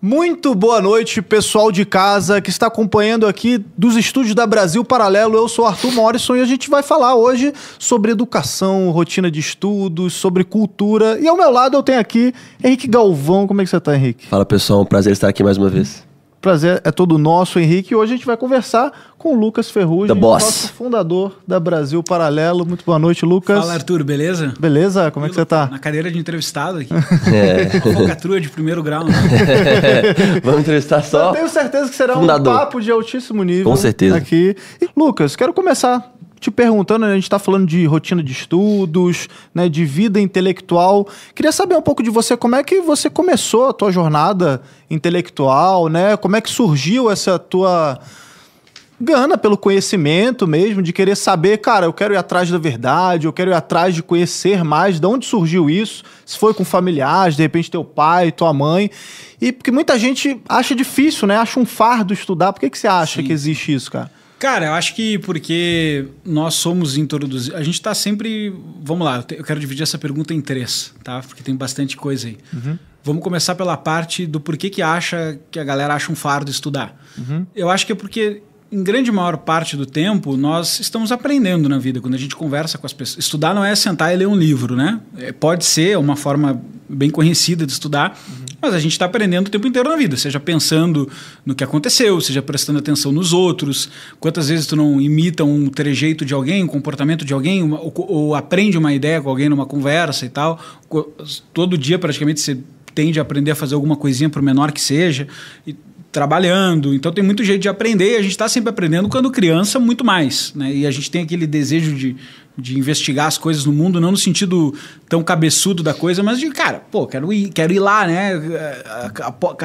Muito boa noite, pessoal de casa que está acompanhando aqui dos estúdios da Brasil Paralelo. Eu sou Arthur Morrison e a gente vai falar hoje sobre educação, rotina de estudos, sobre cultura. E ao meu lado eu tenho aqui Henrique Galvão. Como é que você está, Henrique? Fala pessoal, um prazer estar aqui mais uma vez. Prazer é todo nosso, Henrique. E hoje a gente vai conversar com o Lucas Ferrugem, nosso fundador da Brasil Paralelo. Muito boa noite, Lucas. Fala, Arthur, beleza? Beleza? Como é que você tá? Na cadeira de entrevistado aqui. É. Focatrua de primeiro grau. Né? Vamos entrevistar só. Eu tenho certeza que será fundador. um papo de altíssimo nível. Com certeza. Aqui. E, Lucas, quero começar te perguntando, né, a gente está falando de rotina de estudos, né, de vida intelectual. Queria saber um pouco de você, como é que você começou a tua jornada intelectual, né? Como é que surgiu essa tua gana pelo conhecimento mesmo, de querer saber, cara, eu quero ir atrás da verdade, eu quero ir atrás de conhecer mais, de onde surgiu isso, se foi com familiares, de repente teu pai, tua mãe, e porque muita gente acha difícil, né, acha um fardo estudar, por que, que você acha Sim. que existe isso, cara? Cara, eu acho que porque nós somos introduzidos. A gente está sempre. Vamos lá, eu quero dividir essa pergunta em três, tá? Porque tem bastante coisa aí. Uhum. Vamos começar pela parte do porquê que acha que a galera acha um fardo estudar. Uhum. Eu acho que é porque em grande maior parte do tempo, nós estamos aprendendo na vida. Quando a gente conversa com as pessoas. Estudar não é sentar e ler um livro, né? É, pode ser uma forma bem conhecida de estudar, uhum. mas a gente está aprendendo o tempo inteiro na vida, seja pensando no que aconteceu, seja prestando atenção nos outros. Quantas vezes tu não imita um trejeito de alguém, um comportamento de alguém, uma, ou, ou aprende uma ideia com alguém numa conversa e tal. Todo dia, praticamente, você tende a aprender a fazer alguma coisinha, por menor que seja. E trabalhando. Então tem muito jeito de aprender e a gente está sempre aprendendo quando criança muito mais. Né? E a gente tem aquele desejo de, de investigar as coisas no mundo, não no sentido tão cabeçudo da coisa, mas de, cara, pô, quero ir, quero ir lá, né?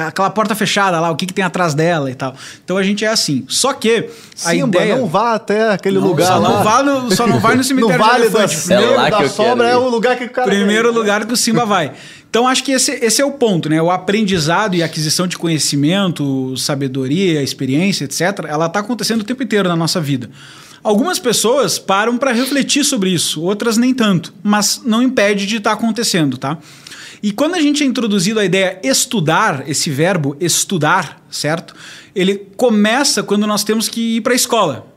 Aquela porta fechada lá, o que, que tem atrás dela e tal. Então a gente é assim. Só que a Simba, ideia. não vá até aquele não, lugar só lá. Não vá no, só não vai no cemitério no vale elefante. Da, Primeiro é da sobra é o lugar que o cara Primeiro lugar que o Simba vai. Então, acho que esse, esse é o ponto, né? O aprendizado e aquisição de conhecimento, sabedoria, experiência, etc., ela está acontecendo o tempo inteiro na nossa vida. Algumas pessoas param para refletir sobre isso, outras nem tanto, mas não impede de estar tá acontecendo, tá? E quando a gente é introduzido a ideia estudar, esse verbo estudar, certo? Ele começa quando nós temos que ir para a escola.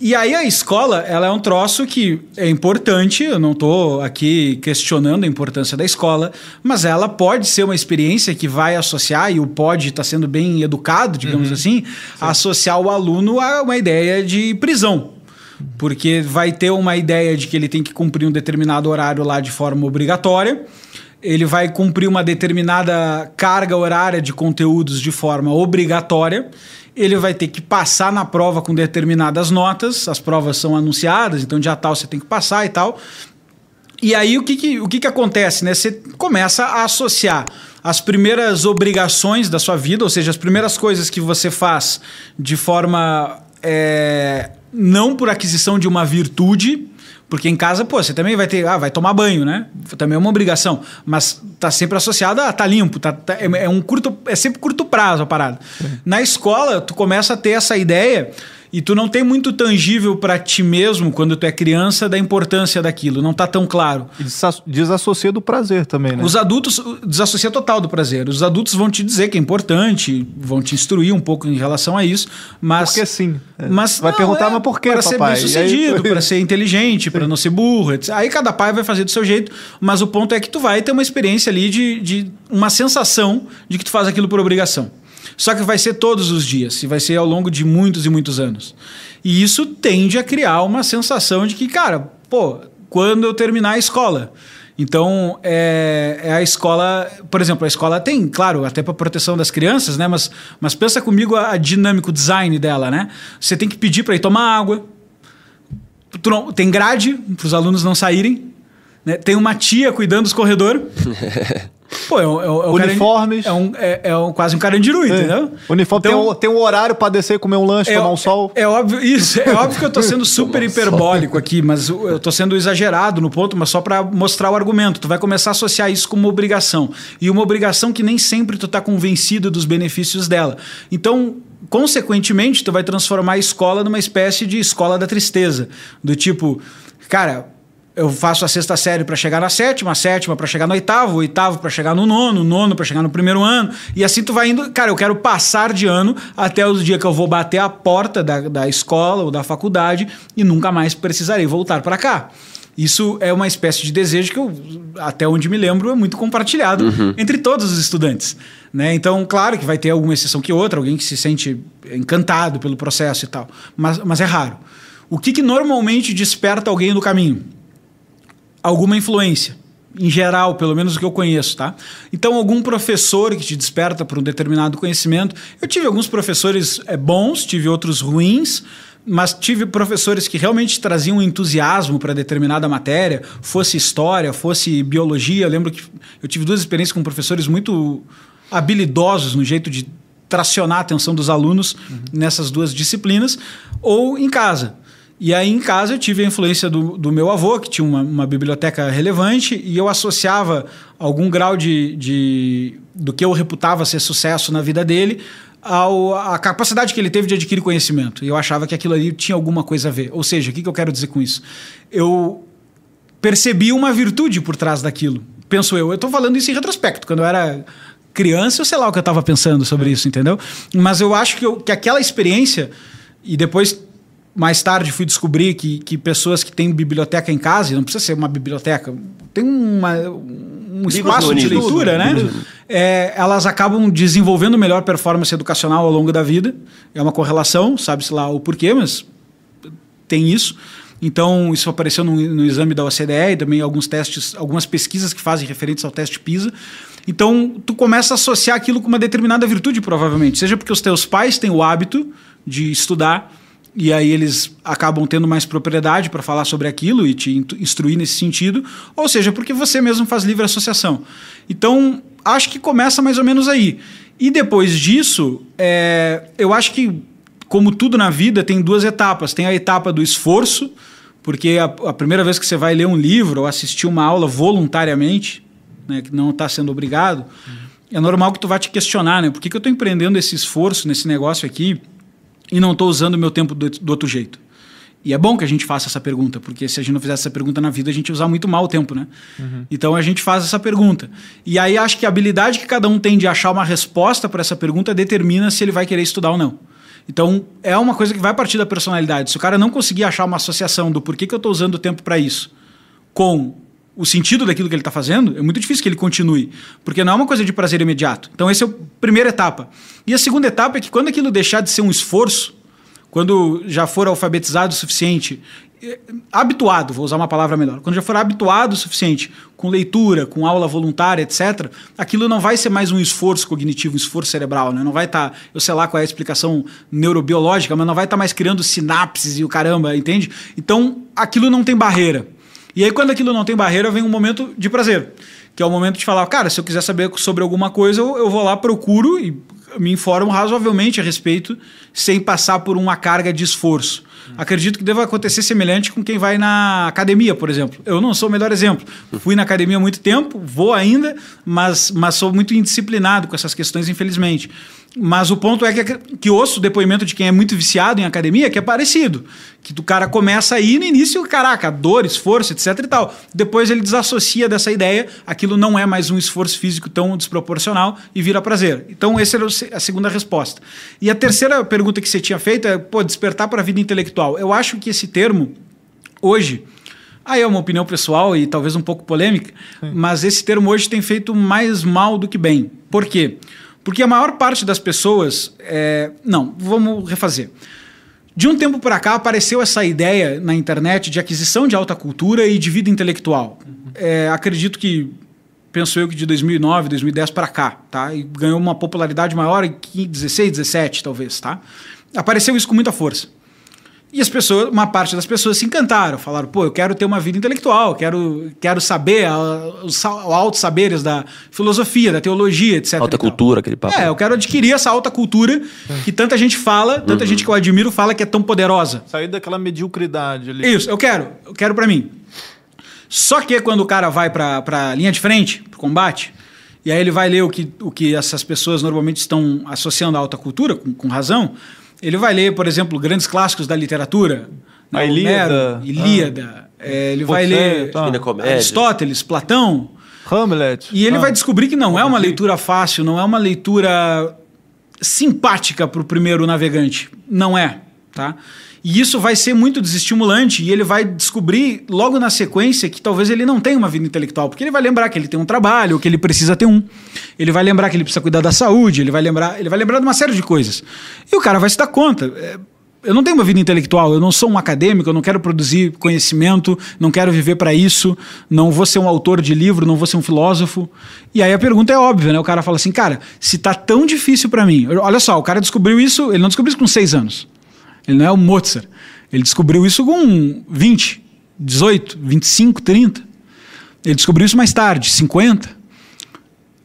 E aí a escola, ela é um troço que é importante, eu não estou aqui questionando a importância da escola, mas ela pode ser uma experiência que vai associar, e o pode estar tá sendo bem educado, digamos uhum. assim, Sim. associar o aluno a uma ideia de prisão. Porque vai ter uma ideia de que ele tem que cumprir um determinado horário lá de forma obrigatória, ele vai cumprir uma determinada carga horária de conteúdos de forma obrigatória ele vai ter que passar na prova com determinadas notas, as provas são anunciadas, então dia tal você tem que passar e tal. E aí o que, que, o que, que acontece? Né? Você começa a associar as primeiras obrigações da sua vida, ou seja, as primeiras coisas que você faz de forma é, não por aquisição de uma virtude, porque em casa, pô, você também vai ter, ah, vai tomar banho, né? Também é uma obrigação. Mas tá sempre associado a tá limpo, tá, tá é, é, um curto, é sempre curto prazo a parada. Na escola, tu começa a ter essa ideia e tu não tem muito tangível para ti mesmo quando tu é criança da importância daquilo, não tá tão claro. E desassocia do prazer também, né? Os adultos desassocia total do prazer. Os adultos vão te dizer que é importante, vão te instruir um pouco em relação a isso, mas porque sim. É. Mas vai não, perguntar é, mas por quê, Para ser bem sucedido, para ser inteligente, para não ser burro. Etc. Aí cada pai vai fazer do seu jeito, mas o ponto é que tu vai ter uma experiência ali de, de uma sensação de que tu faz aquilo por obrigação. Só que vai ser todos os dias, e vai ser ao longo de muitos e muitos anos. E isso tende a criar uma sensação de que, cara, pô, quando eu terminar a escola. Então, é, é, a escola, por exemplo, a escola tem, claro, até para proteção das crianças, né? Mas, mas pensa comigo a, a dinâmico design dela, né? Você tem que pedir para ir tomar água. Tem grade para os alunos não saírem. Né? Tem uma tia cuidando dos corredores. Pô, é, é, é Uniformes. É, um, é, é um, quase um carandiru, é. entendeu? Uniforme então, tem, um, tem um horário para descer, comer um lanche, tomar um sol. É óbvio, isso. É óbvio que eu tô sendo super hiperbólico aqui, mas eu tô sendo exagerado no ponto, mas só para mostrar o argumento. Tu vai começar a associar isso com uma obrigação. E uma obrigação que nem sempre tu tá convencido dos benefícios dela. Então, consequentemente, tu vai transformar a escola numa espécie de escola da tristeza. Do tipo, cara eu faço a sexta série para chegar na sétima, a sétima para chegar no oitavo, o oitavo para chegar no nono, o nono para chegar no primeiro ano. E assim tu vai indo. Cara, eu quero passar de ano até os dias que eu vou bater a porta da, da escola ou da faculdade e nunca mais precisarei voltar para cá. Isso é uma espécie de desejo que eu, até onde me lembro, é muito compartilhado uhum. entre todos os estudantes. Né? Então, claro que vai ter alguma exceção que outra, alguém que se sente encantado pelo processo e tal, mas, mas é raro. O que, que normalmente desperta alguém no caminho? Alguma influência. Em geral, pelo menos o que eu conheço, tá? Então, algum professor que te desperta para um determinado conhecimento. Eu tive alguns professores é, bons, tive outros ruins, mas tive professores que realmente traziam entusiasmo para determinada matéria, fosse história, fosse biologia. Eu lembro que eu tive duas experiências com professores muito habilidosos no jeito de tracionar a atenção dos alunos uhum. nessas duas disciplinas, ou em casa. E aí em casa eu tive a influência do, do meu avô, que tinha uma, uma, biblioteca relevante, e eu associava algum grau de, de, do que eu reputava ser sucesso na vida dele ao, a capacidade que ele teve de adquirir conhecimento. E eu achava que aquilo ali tinha alguma coisa a ver. Ou seja, o que, que eu quero dizer com isso? Eu percebi uma virtude por trás daquilo. Penso eu. Eu estou falando isso em retrospecto. Quando eu era criança, eu sei lá o que eu estava pensando sobre isso, entendeu? Mas eu acho que, eu, que aquela experiência, e depois mais tarde fui descobrir que, que pessoas que têm biblioteca em casa, não precisa ser uma biblioteca, tem uma, um espaço de leitura, né? É, elas acabam desenvolvendo melhor performance educacional ao longo da vida. É uma correlação, sabe-se lá o porquê, mas tem isso. Então, isso apareceu no, no, exame da OCDE e também alguns testes, algumas pesquisas que fazem referentes ao teste PISA. Então, tu começa a associar aquilo com uma determinada virtude, provavelmente. Seja porque os teus pais têm o hábito de estudar, e aí eles acabam tendo mais propriedade para falar sobre aquilo e te instruir nesse sentido, ou seja, porque você mesmo faz livre associação. Então, acho que começa mais ou menos aí. E depois disso, é, eu acho que, como tudo na vida, tem duas etapas. Tem a etapa do esforço, porque a, a primeira vez que você vai ler um livro ou assistir uma aula voluntariamente, né, que não está sendo obrigado, uhum. é normal que tu vá te questionar, né? Por que, que eu estou empreendendo esse esforço nesse negócio aqui? E não estou usando o meu tempo do, do, outro jeito? E é bom que a gente faça essa pergunta, porque se a gente não fizesse essa pergunta na vida, a gente ia usar muito mal o tempo, né? Uhum. Então a gente faz essa pergunta. E aí acho que a habilidade que cada um tem de achar uma resposta para essa pergunta determina se ele vai querer estudar ou não. Então é uma coisa que vai partir da personalidade. Se o cara não conseguir achar uma associação do porquê que eu estou usando o tempo para isso com o sentido daquilo que ele está fazendo, é muito difícil que ele continue, porque não é uma coisa de prazer imediato. Então, essa é a primeira etapa. E a segunda etapa é que quando aquilo deixar de ser um esforço, quando já for alfabetizado o suficiente, eh, habituado, vou usar uma palavra melhor, quando já for habituado o suficiente com leitura, com aula voluntária, etc., aquilo não vai ser mais um esforço cognitivo, um esforço cerebral, né? Não vai estar, tá, eu sei lá qual é a explicação neurobiológica, mas não vai estar tá mais criando sinapses e o caramba, entende? Então, aquilo não tem barreira. E aí, quando aquilo não tem barreira, vem um momento de prazer. Que é o momento de falar, cara, se eu quiser saber sobre alguma coisa, eu, eu vou lá, procuro e me informo razoavelmente a respeito, sem passar por uma carga de esforço. Acredito que deva acontecer semelhante com quem vai na academia, por exemplo. Eu não sou o melhor exemplo. Fui na academia há muito tempo, vou ainda, mas, mas sou muito indisciplinado com essas questões, infelizmente. Mas o ponto é que, que ouço o depoimento de quem é muito viciado em academia, que é parecido. Que o cara começa a ir no início, caraca, dor, esforço, etc e tal. Depois ele desassocia dessa ideia, aquilo não é mais um esforço físico tão desproporcional e vira prazer. Então, essa é a segunda resposta. E a terceira pergunta que você tinha feito é, pô, despertar para a vida intelectual. Eu acho que esse termo, hoje, Aí é uma opinião pessoal e talvez um pouco polêmica, Sim. mas esse termo hoje tem feito mais mal do que bem. Por quê? Porque a maior parte das pessoas. É... Não, vamos refazer. De um tempo para cá apareceu essa ideia na internet de aquisição de alta cultura e de vida intelectual. Uhum. É, acredito que, penso eu que de 2009, 2010 para cá, tá? E ganhou uma popularidade maior em 16, 17 talvez, tá? Apareceu isso com muita força. E as pessoas, uma parte das pessoas se encantaram, falaram: pô, eu quero ter uma vida intelectual, quero, quero saber a, os altos saberes da filosofia, da teologia, etc. Alta cultura, aquele papo. É, eu quero adquirir essa alta cultura que tanta gente fala, tanta uhum. gente que eu admiro fala que é tão poderosa. Sair daquela mediocridade ali. Isso, eu quero, eu quero para mim. Só que quando o cara vai para a linha de frente, para combate, e aí ele vai ler o que, o que essas pessoas normalmente estão associando à alta cultura, com, com razão ele vai ler, por exemplo, grandes clássicos da literatura, A Ilíada. Homero, Ilíada. É, ele vai ler tá. Aristóteles, Platão. Hamlet. E ele Ah. vai descobrir que não é uma leitura fácil, não é uma leitura simpática para o primeiro navegante. Não é, tá? E isso vai ser muito desestimulante e ele vai descobrir logo na sequência que talvez ele não tenha uma vida intelectual, porque ele vai lembrar que ele tem um trabalho, que ele precisa ter um. Ele vai lembrar que ele precisa cuidar da saúde, ele vai lembrar, ele vai lembrar de uma série de coisas. E o cara vai se dar conta. é, eu não tenho uma vida intelectual, eu não sou um acadêmico, eu não quero produzir conhecimento, não quero viver para isso, não vou ser um autor de livro, não vou ser um filósofo. E aí a pergunta é óbvia, né? O cara fala assim, cara, se tá tão difícil para mim, olha só, o cara descobriu isso, ele não descobriu isso com seis anos. Ele não é o Mozart. Ele descobriu isso com 20, 18, 25, 30. Ele descobriu isso mais tarde, 50.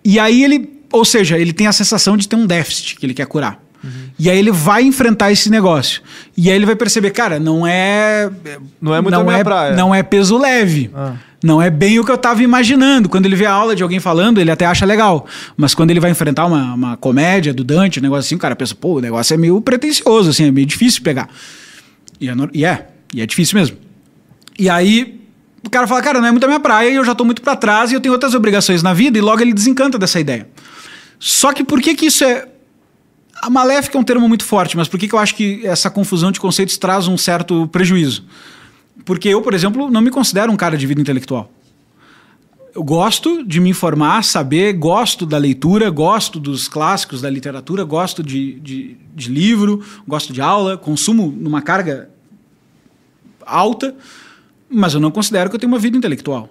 E aí ele, ou seja, ele tem a sensação de ter um déficit que ele quer curar. E aí ele vai enfrentar esse negócio. E aí ele vai perceber, cara, não é. Não é muito a não minha é, praia. Não é peso leve. Ah. Não é bem o que eu estava imaginando. Quando ele vê a aula de alguém falando, ele até acha legal. Mas quando ele vai enfrentar uma, uma comédia do Dante, um negócio assim, o cara pensa, pô, o negócio é meio pretencioso, assim, é meio difícil pegar. E é, e é, e é difícil mesmo. E aí o cara fala, cara, não é muito a minha praia e eu já tô muito para trás e eu tenho outras obrigações na vida e logo ele desencanta dessa ideia. Só que por que que isso é... A maléfica é um termo muito forte, mas por que que eu acho que essa confusão de conceitos traz um certo prejuízo? Porque eu, por exemplo, não me considero um cara de vida intelectual. Eu gosto de me informar, saber, gosto da leitura, gosto dos clássicos da literatura, gosto de, de, de livro, gosto de aula, consumo numa carga alta, mas eu não considero que eu tenho uma vida intelectual.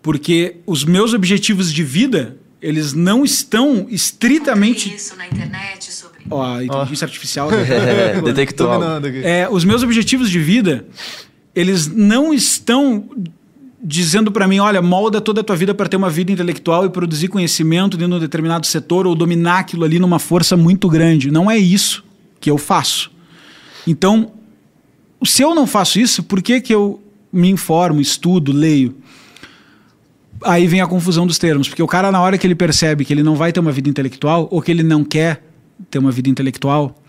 Porque os meus objetivos de vida, eles não estão estritamente. isso na internet sobre. Ó, a inteligência artificial. É, detectou. É, os meus objetivos de vida, eles não estão dizendo para mim, olha, molda toda a tua vida para ter uma vida intelectual e produzir conhecimento dentro de um determinado setor ou dominar aquilo ali numa força muito grande. Não é isso que eu faço. Então, se eu não faço isso, por que, que eu me informo, estudo, leio? Aí vem a confusão dos termos, porque o cara, na hora que ele percebe que ele não vai ter uma vida intelectual, ou que ele não quer ter uma vida intelectual,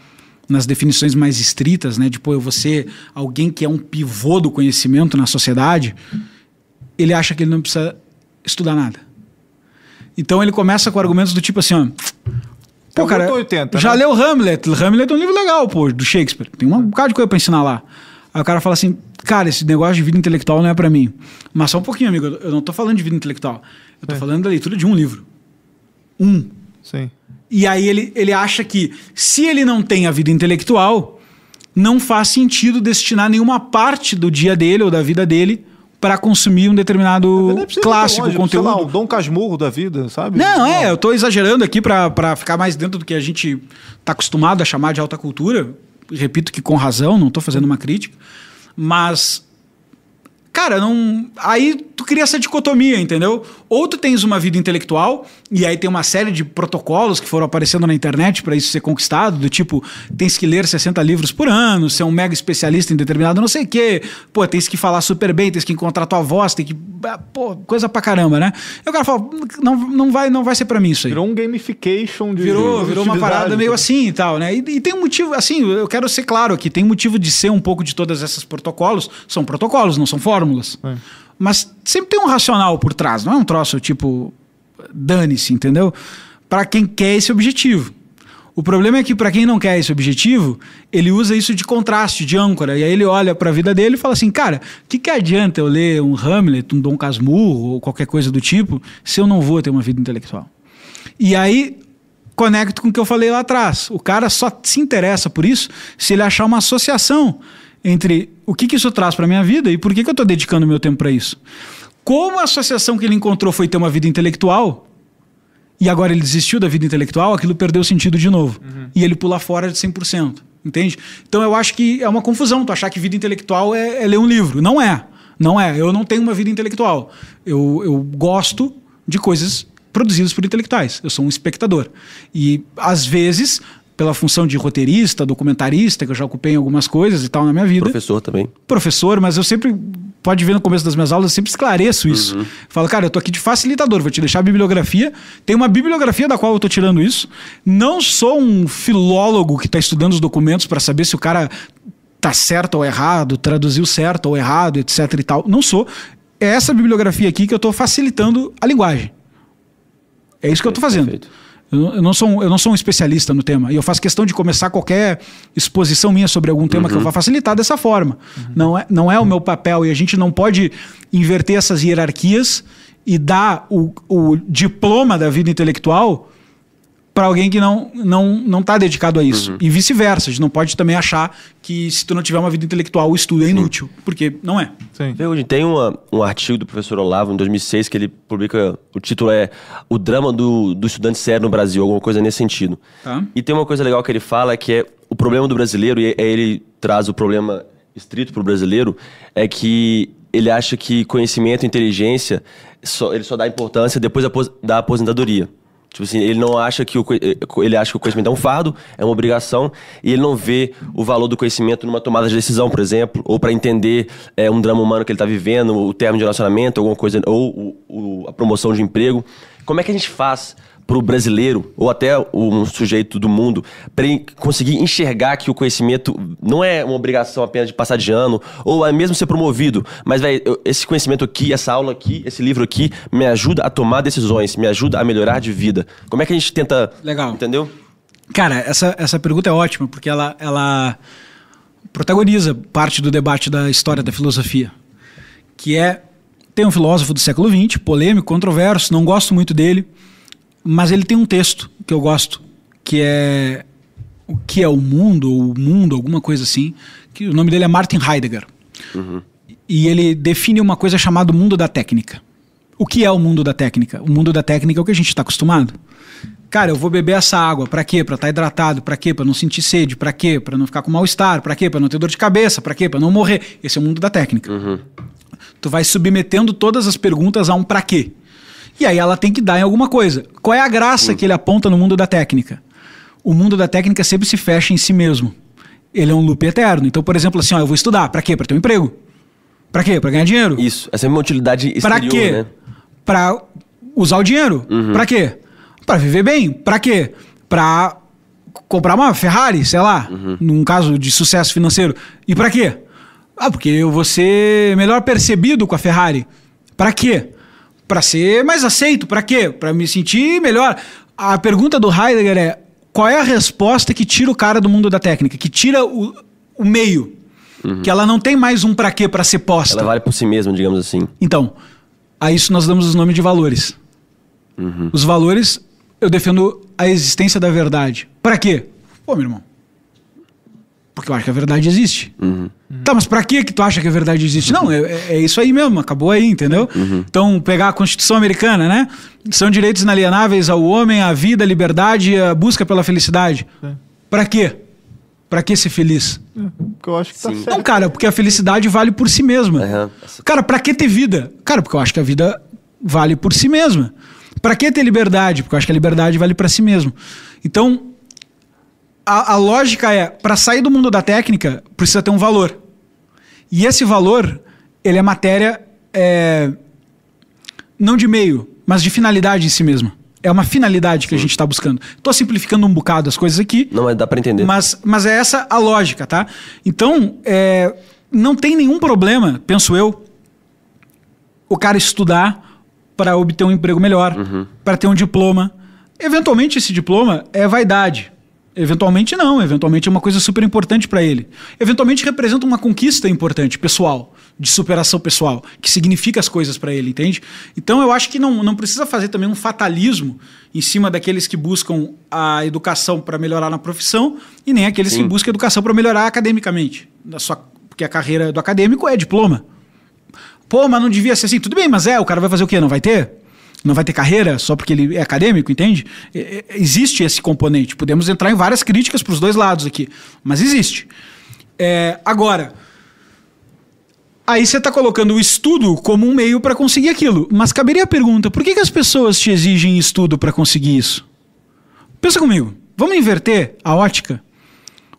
nas definições mais estritas, né, de pô, eu vou ser alguém que é um pivô do conhecimento na sociedade, ele acha que ele não precisa estudar nada. Então ele começa com argumentos do tipo assim, ó, pô, o cara, muito 80, já né? leu Hamlet? Hamlet é um livro legal, pô, do Shakespeare. Tem um bocado de coisa pra ensinar lá. Aí o cara fala assim, cara, esse negócio de vida intelectual não é pra mim. Mas só um pouquinho, amigo, eu não tô falando de vida intelectual. Eu tô É. falando da leitura de um livro. Um. Sim. E aí ele, ele acha que se ele não tem a vida intelectual, não faz sentido destinar nenhuma parte do dia dele ou da vida dele para consumir um determinado Não clássico, longe, conteúdo. Sei lá, um Dom Casmurro da vida, sabe? Não, é, eu tô exagerando aqui pra ficar mais dentro do que a gente tá acostumado a chamar de alta cultura. Repito que com razão, não tô fazendo uma crítica. Mas, cara, não. Aí tu cria essa dicotomia, entendeu? Ou tu tens uma vida intelectual, e aí tem uma série de protocolos que foram aparecendo na internet para isso ser conquistado, do tipo, tens que ler 60 livros por ano, ser um mega especialista em determinado não sei o quê, pô, tens que falar super bem, tens que encontrar tua voz, tem que. ah, Pô, coisa pra caramba, né? E o cara fala, não, não, vai, não vai ser para mim isso aí. Virou um gamification de. Virou, virou uma parada meio assim e tal, né? E, e tem um motivo, assim, eu quero ser claro aqui, tem motivo de ser um pouco de todas essas protocolos. São protocolos, não são fórmulas. É. Mas sempre tem um racional por trás, não é um troço tipo, dane-se, entendeu? Para quem quer esse objetivo. O problema é que para quem não quer esse objetivo, ele usa isso de contraste, de âncora. E aí ele olha para a vida dele e fala assim: cara, o que, que adianta eu ler um Hamlet, um Dom Casmurro ou qualquer coisa do tipo, se eu não vou ter uma vida intelectual? E aí conecto com o que eu falei lá atrás. O cara só se interessa por isso se ele achar uma associação entre o que, que isso traz para minha vida e por que, que eu estou dedicando meu tempo para isso. Como a associação que ele encontrou foi ter uma vida intelectual e agora ele desistiu da vida intelectual, aquilo perdeu sentido de novo. E ele pula fora de 100%. Entende? Então eu acho que é uma confusão tu achar que vida intelectual é, é ler um livro. Não é. Não é. Eu não tenho uma vida intelectual. Eu, eu gosto de coisas produzidas por intelectuais. Eu sou um espectador. E, às vezes, pela função de roteirista, documentarista, que eu já ocupei em algumas coisas e tal na minha vida Professor também. professor, mas eu sempre, pode ver no começo das minhas aulas, eu sempre esclareço isso. Falo, cara, eu tô aqui de facilitador, vou te deixar a bibliografia. Tem uma bibliografia da qual eu tô tirando isso. Não sou um filólogo que está estudando os documentos para saber se o cara tá certo ou errado, traduziu certo ou errado, etc e tal. Não sou. É essa bibliografia aqui que eu estou facilitando a linguagem. É isso que eu estou fazendo. Perfeito. Eu, não sou um, eu não sou um especialista no tema. E eu faço questão de começar qualquer exposição minha sobre algum tema que eu vá facilitar dessa forma. Não, é, não é o meu papel. E a gente não pode inverter essas hierarquias e dar o, o diploma da vida intelectual para alguém que não não não está dedicado a isso. E vice-versa. A gente não pode também achar que se tu não tiver uma vida intelectual, o estudo é inútil. Porque não é. Sim. Tem uma- um artigo do professor Olavo, em 2006, que ele publica, o título é O Drama do, do Estudante Sério no Brasil, alguma coisa nesse sentido. Tá. E tem uma coisa legal que ele fala, que é o problema do brasileiro, e aí ele traz o problema estrito para o brasileiro, é que ele acha que conhecimento e inteligência, só, ele só dá importância depois da aposentadoria. Tipo assim, ele não acha que o, eh, ele acha que o conhecimento é um fardo, é uma obrigação, e ele não vê o valor do conhecimento numa tomada de decisão, por exemplo, ou para entender eh, um drama humano que ele está vivendo, o término de relacionamento, alguma coisa, ou o- o- a promoção de emprego. Como é que a gente faz para o brasileiro, ou até um sujeito do mundo, para conseguir enxergar que o conhecimento não é uma obrigação apenas de passar de ano, ou é mesmo ser promovido, mas esse conhecimento aqui, essa aula aqui, esse livro aqui, me ajuda a tomar decisões, me ajuda a melhorar de vida. Como é que a gente tenta. Legal. Entendeu? Cara, essa, essa pergunta é ótima, porque ela, ela protagoniza parte do debate da história da filosofia. Que é. Tem um filósofo do século XX, polêmico, controverso, não gosto muito dele, mas ele tem um texto que eu gosto, que é. O que é o mundo, ou o mundo, alguma coisa assim, que o nome dele é Martin Heidegger. E ele define uma coisa chamada mundo da técnica. O que é o mundo da técnica? O mundo da técnica é o que a gente está acostumado. Cara, eu vou beber essa água, pra quê? Pra estar hidratado, pra quê? Pra não sentir sede, pra quê? Pra não ficar com mal-estar, pra quê? Pra não ter dor de cabeça, pra quê? Pra não morrer. Esse é o mundo da técnica. Tu vai submetendo todas as perguntas a um pra quê. E aí ela tem que dar em alguma coisa. Qual é a graça que ele aponta no mundo da técnica? O mundo da técnica sempre se fecha em si mesmo. Ele é um loop eterno. Então, por exemplo, assim, ó, eu vou estudar. Pra quê? Pra ter um emprego. Pra quê? Pra ganhar dinheiro. Isso. Essa é uma utilidade Pra exterior, quê? né? Pra usar o dinheiro. Pra quê? Pra viver bem. Pra quê? Pra comprar uma Ferrari, sei lá, num caso de sucesso financeiro. E pra quê? Ah, porque eu vou ser melhor percebido com a Ferrari. Pra quê? Pra ser mais aceito. Pra quê? Pra me sentir melhor. A pergunta do Heidegger é: qual é a resposta que tira o cara do mundo da técnica? Que tira o, o meio? Que ela não tem mais um pra quê pra ser posta. Ela vale por si mesma, digamos assim. Então, a isso nós damos os nomes de valores. Os valores, eu defendo a existência da verdade. Pra quê? Pô, meu irmão. Porque eu acho que a verdade existe. Tá, mas pra quê que tu acha que a verdade existe? Não, é, é- é isso aí mesmo, acabou aí, entendeu? Então, pegar a Constituição Americana, né? São direitos inalienáveis ao homem, à vida, à liberdade e a busca pela felicidade. Pra quê? Pra que ser feliz? Porque eu acho que tá Sim. certo. Não, cara, porque a felicidade vale por si mesma. Aham. Cara, pra que ter vida? Cara, porque eu acho que a vida vale por si mesma. Pra que ter liberdade? Porque eu acho que a liberdade vale pra si mesmo. Então, a, a lógica é, pra sair do mundo da técnica, precisa ter um valor. E esse valor, ele é matéria é, não de meio, mas de finalidade em si mesma. É uma finalidade que a gente está buscando. Estou simplificando um bocado as coisas aqui, Não, mas dá pra entender. mas, mas é essa a lógica, tá? Então, é, não tem nenhum problema, penso eu, o cara estudar para obter um emprego melhor, para ter um diploma. Eventualmente, esse diploma é vaidade. Eventualmente, não. Eventualmente, é uma coisa super importante para ele. Eventualmente, representa uma conquista importante, pessoal, de superação pessoal, que significa as coisas para ele, entende? Então, eu acho que não, não precisa fazer também um fatalismo em cima daqueles que buscam a educação para melhorar na profissão e nem aqueles que buscam educação para melhorar academicamente. Da sua, porque a carreira do acadêmico é diploma. Pô, mas não devia ser assim. Tudo bem, mas é, o cara vai fazer o quê? Não vai ter? Não vai ter carreira só porque ele é acadêmico, entende? É, é, existe esse componente. Podemos entrar em várias críticas para os dois lados aqui, mas existe. É, agora, aí você está colocando o estudo como um meio para conseguir aquilo. Mas caberia a pergunta: por que, que as pessoas te exigem estudo para conseguir isso? Pensa comigo. Vamos inverter a ótica?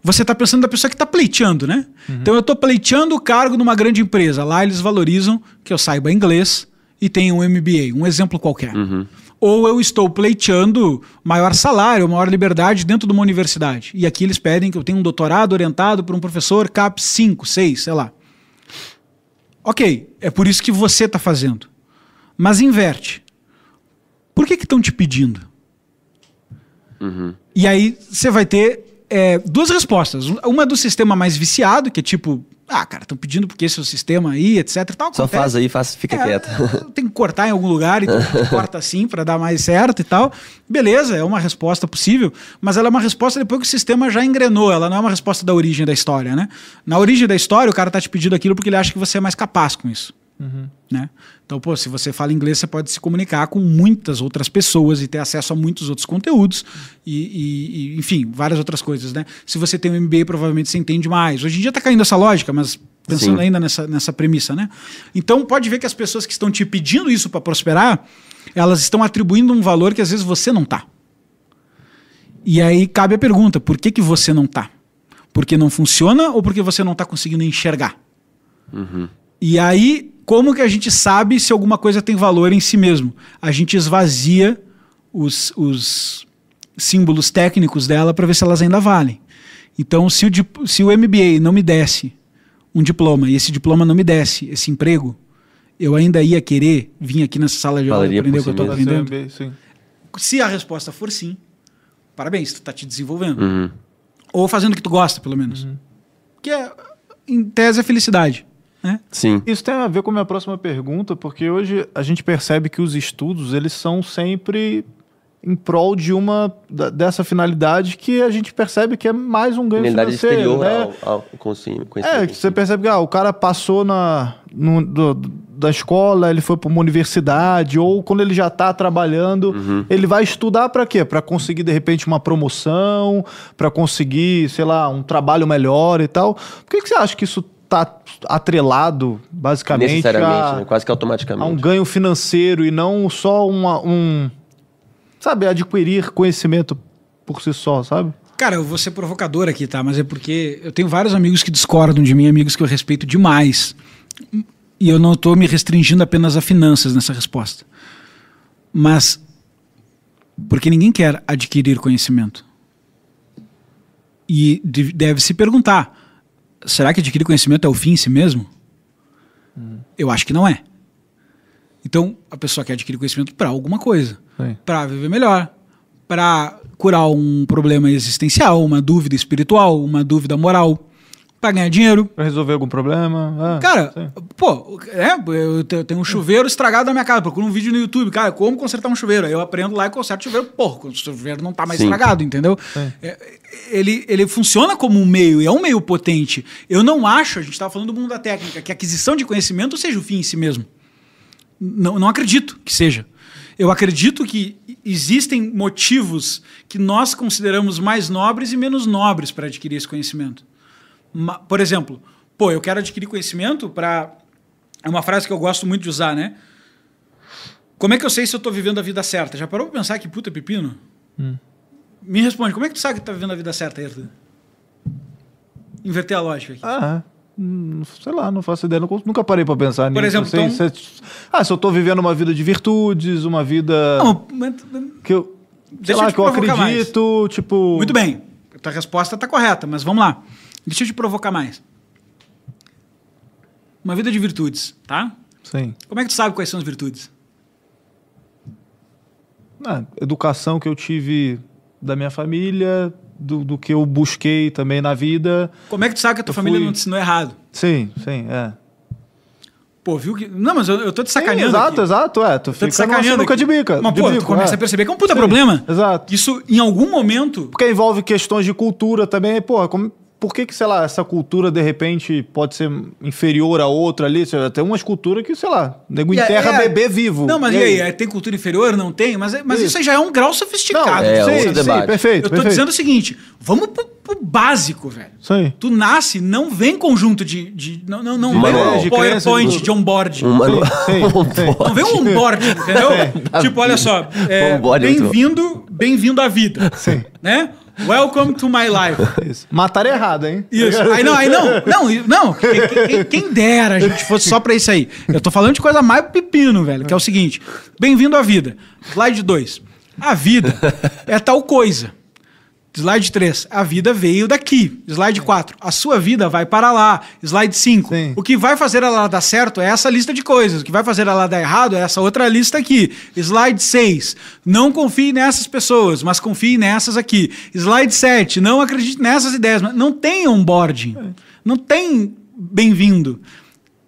Você está pensando da pessoa que está pleiteando, né? Então eu estou pleiteando o cargo numa grande empresa. Lá eles valorizam que eu saiba inglês e tenha um MBA, um exemplo qualquer. ou eu estou pleiteando maior salário, maior liberdade dentro de uma universidade. E aqui eles pedem que eu tenha um doutorado orientado por um professor CAP 5, 6, sei lá. Ok, é por isso que você está fazendo. Mas inverte. Por que estão te pedindo? E aí você vai ter é, duas respostas. Uma do sistema mais viciado, que é tipo, ah, cara, estão pedindo porque esse é o sistema aí, etc. Tal, Só acontece. faz aí, faz, fica É, quieto. Tem que cortar em algum lugar, então corta assim para dar mais certo e tal. Beleza, é uma resposta possível, mas ela é uma resposta depois que o sistema já engrenou, ela não é uma resposta da origem da história, né? Na origem da história, o cara tá te pedindo aquilo porque ele acha que você é mais capaz com isso. Né? Então, pô, se você fala inglês, você pode se comunicar com muitas outras pessoas e ter acesso a muitos outros conteúdos e, e- e, enfim, várias outras coisas, né? Se você tem um MBA, provavelmente você entende mais. Hoje em dia tá caindo essa lógica, mas pensando Sim. ainda nessa, nessa premissa, né? Então, pode ver que as pessoas que estão te pedindo isso para prosperar, elas estão atribuindo um valor que às vezes você não tá. E aí cabe a pergunta, por que, que você não tá? Porque não funciona ou porque você não tá conseguindo enxergar? E aí, como que a gente sabe se alguma coisa tem valor em si mesmo? A gente esvazia os, os símbolos técnicos dela para ver se elas ainda valem. Então, se o, se o MBA não me desse um diploma e esse diploma não me desse esse emprego, eu ainda ia querer vir aqui nessa sala de aula e Valeria aprender o que eu estou aprendendo. Se a resposta for sim, parabéns, tu está te desenvolvendo. Uhum. Ou fazendo o que tu gosta, pelo menos. Que é, em tese, é felicidade. Né? Sim. Isso tem a ver com a minha próxima pergunta, porque hoje a gente percebe que os estudos eles são sempre em prol de uma dessa finalidade que a gente percebe que é mais um ganho Finalidade financeiro, exterior né? ao, ao conhecimento. É, que você percebe que ah, o cara passou na, no- do- da escola, ele foi para uma universidade, ou quando ele já está trabalhando, ele vai estudar para quê? Para conseguir, de repente, uma promoção, para conseguir, sei lá, um trabalho melhor e tal. Por que, que você acha que isso está atrelado, basicamente, Necessariamente, a, né? quase que a automaticamente. um ganho financeiro e não só uma, um. Sabe, adquirir conhecimento por si só, sabe? Cara, eu vou ser provocador aqui, tá? Mas é porque eu tenho vários amigos que discordam de mim, amigos que eu respeito demais. E eu não estou me restringindo apenas a finanças nessa resposta. Mas porque ninguém quer adquirir conhecimento. E de- deve se perguntar: será que adquirir conhecimento é o fim em si mesmo? Eu acho que não é. Então, a pessoa quer adquirir conhecimento para alguma coisa para viver melhor, para curar um problema existencial, uma dúvida espiritual, uma dúvida moral, para ganhar dinheiro. Para resolver algum problema. ah, Cara, sim. pô, é, eu te- eu tenho um chuveiro estragado na minha casa, procuro um vídeo no YouTube, cara, como consertar um chuveiro. Aí eu aprendo lá e conserto o chuveiro, porra, o chuveiro não tá mais Sim. estragado, entendeu? É, ele, ele funciona como um meio, e é um meio potente. Eu não acho, a gente estava falando do mundo da técnica, que a aquisição de conhecimento seja o fim em si mesmo. Não, não acredito que seja. Eu acredito que existem motivos que nós consideramos mais nobres e menos nobres para adquirir esse conhecimento. Por exemplo, pô, eu quero adquirir conhecimento para. É uma frase que eu gosto muito de usar, né? Como é que eu sei se eu estou vivendo a vida certa? Já parou para pensar que puta pepino? Me responde, como é que tu sabe que tá vivendo a vida certa, Ayrton? Inverter a lógica aqui. Ah, hum, sei lá, não faço ideia. Nunca parei pra pensar Por nisso. exemplo, Sei- então- se- ah, se eu tô vivendo uma vida de virtudes, uma vida Não, mas- que eu, sei Deixa eu lá, te que eu provocar mais. acredito, tipo... Muito bem. A tua resposta está correta, mas vamos lá. Deixa eu te provocar mais. Uma vida de virtudes, tá? Sim. Como é que tu sabe quais são as virtudes? Ah, educação que eu tive da minha família, do, do que eu busquei também na vida. Como é que tu sabe que a tua Eu família fui- não te ensinou errado? Sim, sim, é. Pô, viu que. Não, mas eu, eu tô te Sim, sacaneando. exato, aqui. exato, é. Tu fica te sacaneando. aqui. de bica. Mas, de pô, bico, tu começa é. a perceber que é um puta Sim, problema. Exato. Isso, em algum momento. Porque envolve questões de cultura também. Porra, como, por que, que, sei lá, essa cultura de repente pode ser inferior a outra ali? Tem umas culturas que, sei lá, nego é- enterra é- bebê vivo. Não, mas e aí? É, Tem cultura inferior? Não tem? Mas, é- mas isso. Isso. aí já é um grau sofisticado. Não, É, sim, sim, debate. perfeito, Eu tô perfeito. dizendo o seguinte: vamos pro, pro básico, velho. Sim. Tu nasce, não vem conjunto de. de não não, não De vem um De PowerPoint de- de onboarding. Um sim. Não vem um onboarding, entendeu? tipo, olha só. é, é. Bem-vindo bem-vindo à vida. Sim. Né? Welcome to my life. Isso. Mataram errado, hein? Isso. Aí não, aí não, não, não. Quem, quem- quem dera a gente fosse só pra isso aí. Eu tô falando de coisa mais pepino, velho, que é o seguinte: bem-vindo à vida. Slide 2. A vida é tal coisa. Slide 3. A vida veio daqui. Slide 4. A sua vida vai para lá. Slide 5. Sim. O que vai fazer ela dar certo é essa lista de coisas. O que vai fazer ela dar errado é essa outra lista aqui. Slide 6. Não confie nessas pessoas, mas confie nessas aqui. Slide 7. Não acredite nessas ideias. mas Não tem onboarding. Não tem bem-vindo.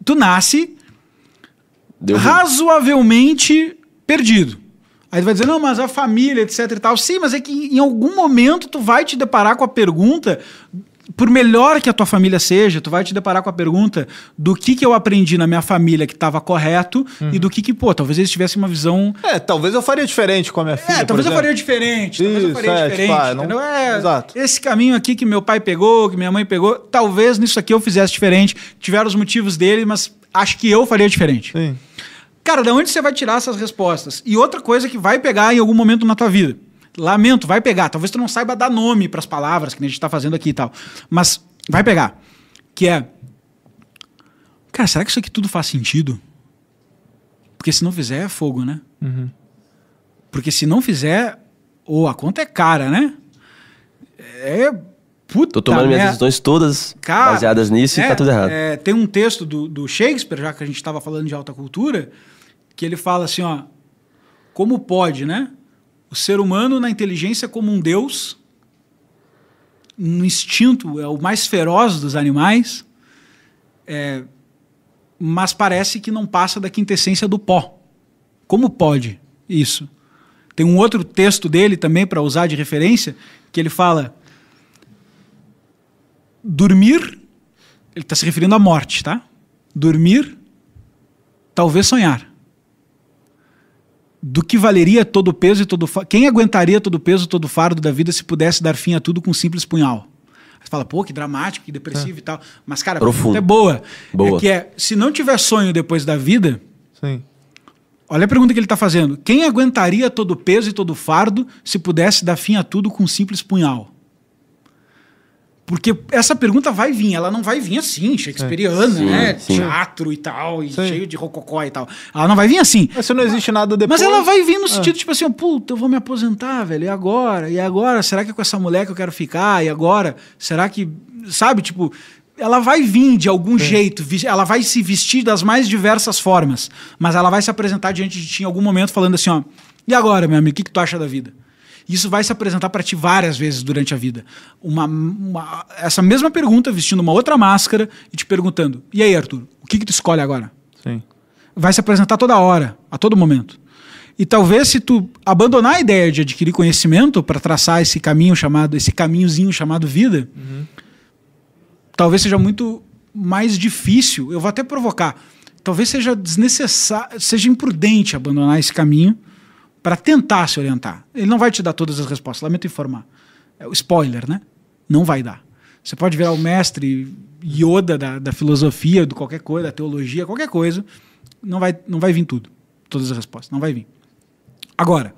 Tu nasce Deu razoavelmente perdido. Aí tu vai dizer, não, mas a família, etc e tal. Sim, mas é que em algum momento tu vai te deparar com a pergunta, por melhor que a tua família seja, tu vai te deparar com a pergunta do que que eu aprendi na minha família que estava correto e do que que, pô, talvez eles tivessem uma visão... É, talvez eu faria diferente com a minha filha. É, talvez eu exemplo. faria diferente, talvez eu faria é, diferente, tipo, ah, não-? É, Exato. esse caminho aqui que meu pai pegou, que minha mãe pegou, talvez nisso aqui eu fizesse diferente, tiveram os motivos dele, mas acho que eu faria diferente. Sim. Cara, da onde você vai tirar essas respostas? E outra coisa que vai pegar em algum momento na tua vida. Lamento, vai pegar. Talvez tu não saiba dar nome para as palavras que a gente tá fazendo aqui e tal. Mas vai pegar. Que é. Cara, será que isso aqui tudo faz sentido? Porque se não fizer, é fogo, né? Porque se não fizer, ou a conta é cara, né? É. Puta Tô tomando minhas decisões todas Cara, baseadas nisso é, e tá tudo errado. é, tem um texto do, do Shakespeare, já que a gente estava falando de alta cultura, que ele fala assim, ó, como pode, né? O ser humano na inteligência como um deus, no instinto é o mais feroz dos animais, é, mas parece que não passa da quintessência do pó. Como pode isso? Tem um outro texto dele também para usar de referência, que ele fala dormir, ele está se referindo à morte, tá? Dormir, talvez sonhar. Do que valeria todo o peso e todo o Quem aguentaria todo o peso e todo o fardo da vida se pudesse dar fim a tudo com um simples punhal? Você fala, pô, que dramático, que depressivo e tal. Mas, cara, a Profundo. pergunta é boa. Boa. É que é, se não tiver sonho depois da vida, Sim. olha a pergunta que ele está fazendo. Quem aguentaria todo o peso e todo o fardo se pudesse dar fim a tudo com um simples punhal? Porque essa pergunta vai vir, ela não vai vir assim, shakespeariana, Sim, né? sim. Teatro e tal, e Sim. cheio de rococó e tal. Ela não vai vir assim. Mas se não existe nada depois... Mas ela vai vir no sentido, tipo assim, puta, eu vou me aposentar, velho, e agora? E agora? Será que é com essa mulher que eu quero ficar? E agora? Será que. Sabe, tipo, ela vai vir de algum jeito, ela vai se vestir das mais diversas formas, mas ela vai se apresentar diante de ti em algum momento falando assim, ó, e agora, meu amigo, o que, que tu acha da vida? Isso vai se apresentar para ti várias vezes durante a vida. Uma, uma- essa mesma pergunta, vestindo uma outra máscara e te perguntando: e aí, Arthur, o que, que tu escolhe agora? Sim. vai se apresentar toda hora, a todo momento. E talvez se tu abandonar a ideia de adquirir conhecimento para traçar esse caminho chamado, esse caminhozinho chamado vida, talvez seja muito mais difícil. Eu vou até provocar. Talvez seja desnecessário, seja imprudente abandonar esse caminho para tentar se orientar. Ele não vai te dar todas as respostas. Lamento informar. É o spoiler, né? Não vai dar. Você pode virar o mestre Yoda da, da filosofia, de qualquer coisa, da teologia, qualquer coisa. Não vai, não vai vir tudo. Todas as respostas. Não vai vir. Agora,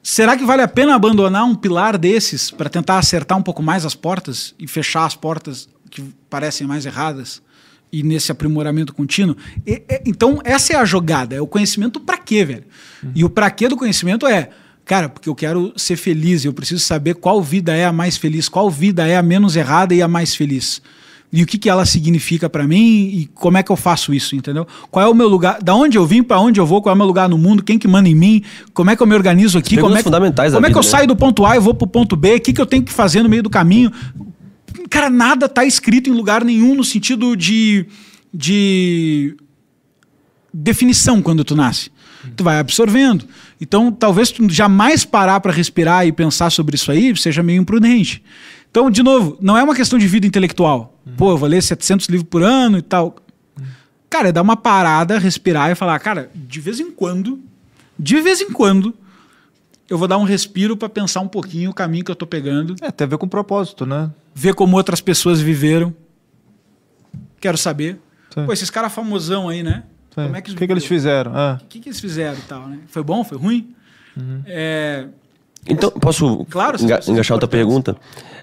será que vale a pena abandonar um pilar desses para tentar acertar um pouco mais as portas e fechar as portas que parecem mais erradas e nesse aprimoramento contínuo? E- então, essa é a jogada. É o conhecimento para quê, velho? E o para quê do conhecimento é, cara, porque eu quero ser feliz, eu preciso saber qual vida é a mais feliz, qual vida é a menos errada e a mais feliz. E o que, que ela significa para mim e como é que eu faço isso, entendeu? Qual é o meu lugar, da onde eu vim, para onde eu vou, qual é o meu lugar no mundo, quem que manda em mim, como é que eu me organizo aqui, como é que, fundamentais da como é que eu vida, né? saio do ponto A e vou pro ponto B, o que, que eu tenho que fazer no meio do caminho. Cara, nada tá escrito em lugar nenhum no sentido de, de definição quando tu nasce. Tu vai absorvendo. Então, talvez tu jamais parar para respirar e pensar sobre isso aí seja meio imprudente. Então, de novo, não é uma questão de vida intelectual. Pô, eu vou ler 700 livros por ano e tal. Cara, é dar uma parada, respirar e falar, cara, de vez em quando, de vez em quando, eu vou dar um respiro para pensar um pouquinho o caminho que eu tô pegando, É, tem a ver com propósito, né? ver como outras pessoas viveram. Quero saber. Sim. Pô, esses caras famosão aí, né? Sim. Como é que, o que, que eles fizeram? Ah, o que, que eles fizeram e tal, né? Foi bom? Foi ruim? Uhum. É, Então, posso Claro, enga engaixar outra pergunta?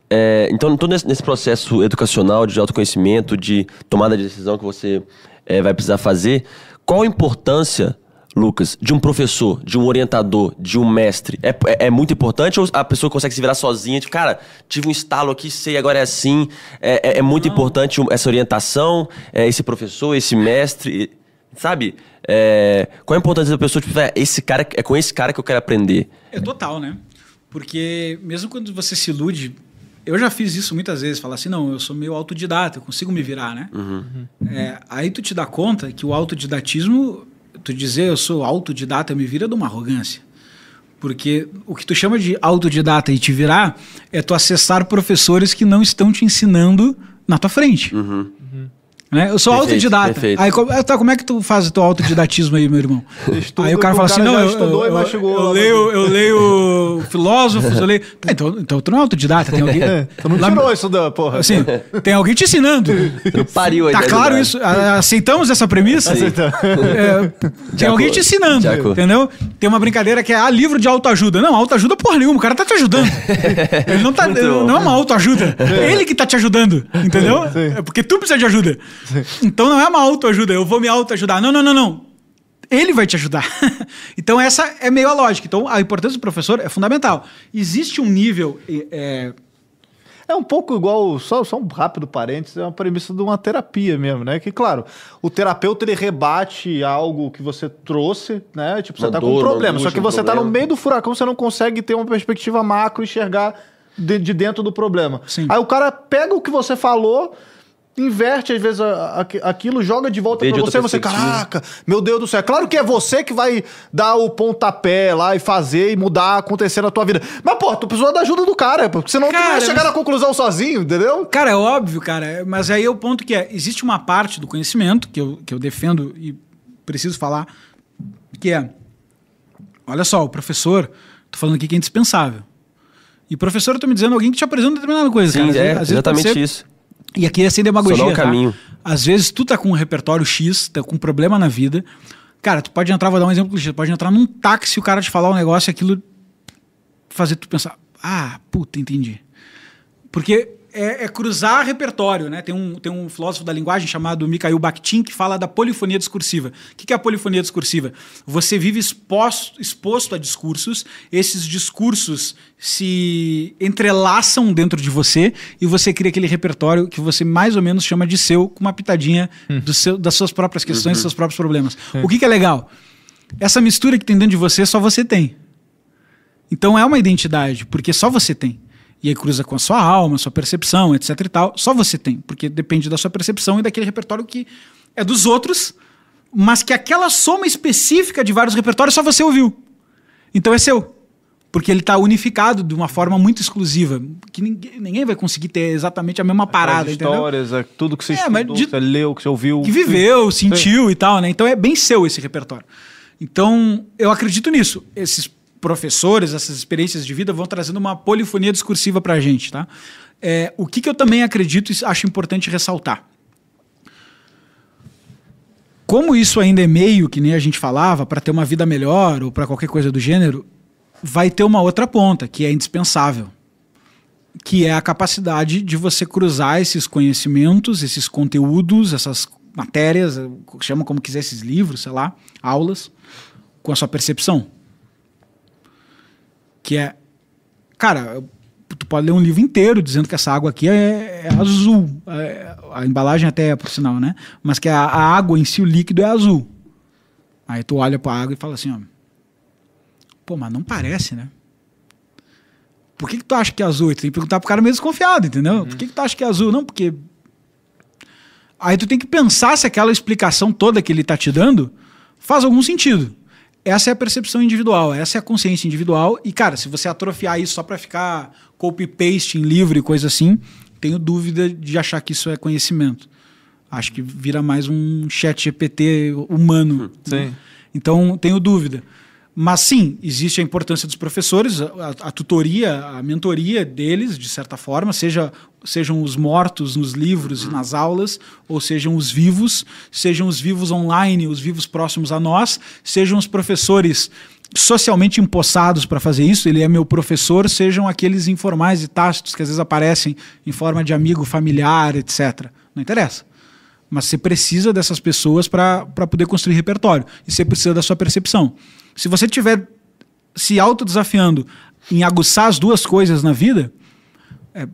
É, então, todo nesse, nesse processo educacional de autoconhecimento, de tomada de decisão que você é, vai precisar fazer, qual a importância, Lucas, de um professor, de um orientador, de um mestre? É, é, é muito importante ou a pessoa consegue se virar sozinha? Tipo, cara, tive um estalo aqui, sei, agora é assim. É, é- é muito importante um- essa orientação, é, esse professor, esse mestre, sabe? É, qual a importância da pessoa, tipo, "É, esse cara, é com esse cara que eu quero aprender? É total, né? Porque mesmo quando você se ilude, eu já fiz isso muitas vezes, falar assim, não, eu sou meio autodidata, eu consigo me virar, né? É, aí tu te dá conta que o autodidatismo, tu dizer eu sou autodidata, me vira de uma arrogância. Porque o que tu chama de autodidata e te virar é tu acessar professores que não estão te ensinando na tua frente. Né? Eu sou Perfeito, autodidata. perfeito. Aí, co- tá, como é que tu faz o teu autodidatismo aí, meu irmão? Estuda aí o cara fala o assim: cara não, já eu, eu, mastigou eu leio, eu leio filósofos, eu leio. Ah, então, então tu não é autodidata, tem alguém. É, tu não Lá- tirou isso da porra. Assim, tem alguém te ensinando. Pariu aí Tá claro isso? Aceitamos essa premissa? Aceitamos. É, tem alguém acordo. te ensinando, entendeu? Tem uma brincadeira que é ah, livro de autoajuda. Não, autoajuda porra nenhuma, o cara tá te ajudando. Ele não tá, não é uma autoajuda. É ele que tá te ajudando, entendeu? Sim. É porque tu precisa de ajuda. Então não é uma autoajuda, eu vou me autoajudar. Não, não, não, não. Ele vai te ajudar. então essa é meio a lógica. Então a importância do professor é fundamental. Existe um nível é, É um pouco igual, só, só um rápido parênteses, é uma premissa de uma terapia mesmo, né? Que, claro, o terapeuta ele rebate algo que você trouxe, né? Tipo, você Uma tá com um dor, uma problema, só angústia, que um você tá no problema. meio do furacão, você não consegue ter uma perspectiva macro e enxergar de, de dentro do problema. Sim. Aí o cara pega o que você falou, inverte às vezes a- a- aquilo, joga de volta de você, você, caraca, meu Deus do céu. É Claro que é você que vai dar o pontapé lá e fazer e mudar, acontecer na tua vida. Mas, pô, tu precisa da ajuda do cara, porque senão tu não Cara, vai chegar mas- na conclusão sozinho, entendeu? Cara, é óbvio, cara. Mas aí é o ponto que é: existe uma parte do conhecimento que eu, que eu defendo e preciso falar, que é. Olha só, o professor, tô falando aqui que é indispensável. E professor, eu tô me dizendo alguém que te apresenta determinada coisa. Sim, cara. Às é vezes- exatamente ser- isso. E aqui é sem demagogia. Só dá um tá? caminho. Às vezes tu tá com um repertório X, tá com um problema na vida. Cara, tu pode entrar, vou dar um exemplo tu pode entrar num táxi e o cara te falar um negócio e aquilo fazer tu pensar, ah, puta, entendi. Porque é, é cruzar repertório, né? Tem um, tem um filósofo da linguagem chamado Mikhail Bakhtin que fala da polifonia discursiva. O que é a polifonia discursiva? Você vive exposto, exposto a discursos, esses discursos se entrelaçam dentro de você e você cria aquele repertório que você mais ou menos chama de seu, com uma pitadinha do seu, das suas próprias questões, dos seus próprios problemas. O que, que é legal? Essa mistura que tem dentro de você, só você tem. Então é uma identidade, porque só você tem. E aí cruza com a sua alma, sua percepção, etc e tal. Só você tem, porque depende da sua percepção e daquele repertório que é dos outros, mas que aquela soma específica de vários repertórios só você ouviu. Então é seu. Porque ele está unificado de uma forma muito exclusiva, que ninguém, ninguém vai conseguir ter exatamente a mesma parada, As entendeu? histórias, é tudo que você É, estudou, de- que você leu, que você ouviu. que viveu, sentiu e tal, né? Então é bem seu esse repertório. Então, eu acredito nisso. Esses professores, essas experiências de vida vão trazendo uma polifonia discursiva pra gente, tá? É, o que, que eu também acredito e acho importante ressaltar. Como isso ainda é meio, que nem a gente falava, para ter uma vida melhor ou para qualquer coisa do gênero, vai ter uma outra ponta, que é indispensável que é a capacidade de você cruzar esses conhecimentos, esses conteúdos, essas matérias, chama como quiser esses livros, sei lá, aulas, com a sua percepção. Que é, cara, tu pode ler um livro inteiro dizendo que essa água aqui é, é azul. É, a embalagem até é por sinal, né? Mas que a, a água em si, o líquido é azul. Aí tu olha para a água e fala assim, ó, pô, mas não parece, né? Por que, que tu acha que é azul? Tu tem que perguntar pro cara meio desconfiado, entendeu? Por que, que tu acha que é azul? Não, porque. Aí tu tem que pensar se aquela explicação toda que ele tá te dando faz algum sentido. Essa é a percepção individual, essa é a consciência individual. E, cara, se você atrofiar isso só para ficar copy-paste em livro e coisa assim, tenho dúvida de achar que isso é conhecimento. Acho que vira mais um chat GPT humano. né? Então, tenho dúvida. Mas sim, existe a importância dos professores, a- a tutoria, a mentoria deles, de certa forma, seja, sejam os mortos nos livros e nas aulas, ou sejam os vivos, sejam os vivos online, os vivos próximos a nós, sejam os professores socialmente empossados para fazer isso, ele é meu professor, sejam aqueles informais e tácitos que às vezes aparecem em forma de amigo, familiar, etc. Não interessa. Mas você precisa dessas pessoas para poder construir repertório. E você precisa da sua percepção. Se você estiver se autodesafiando em aguçar as duas coisas na vida, é,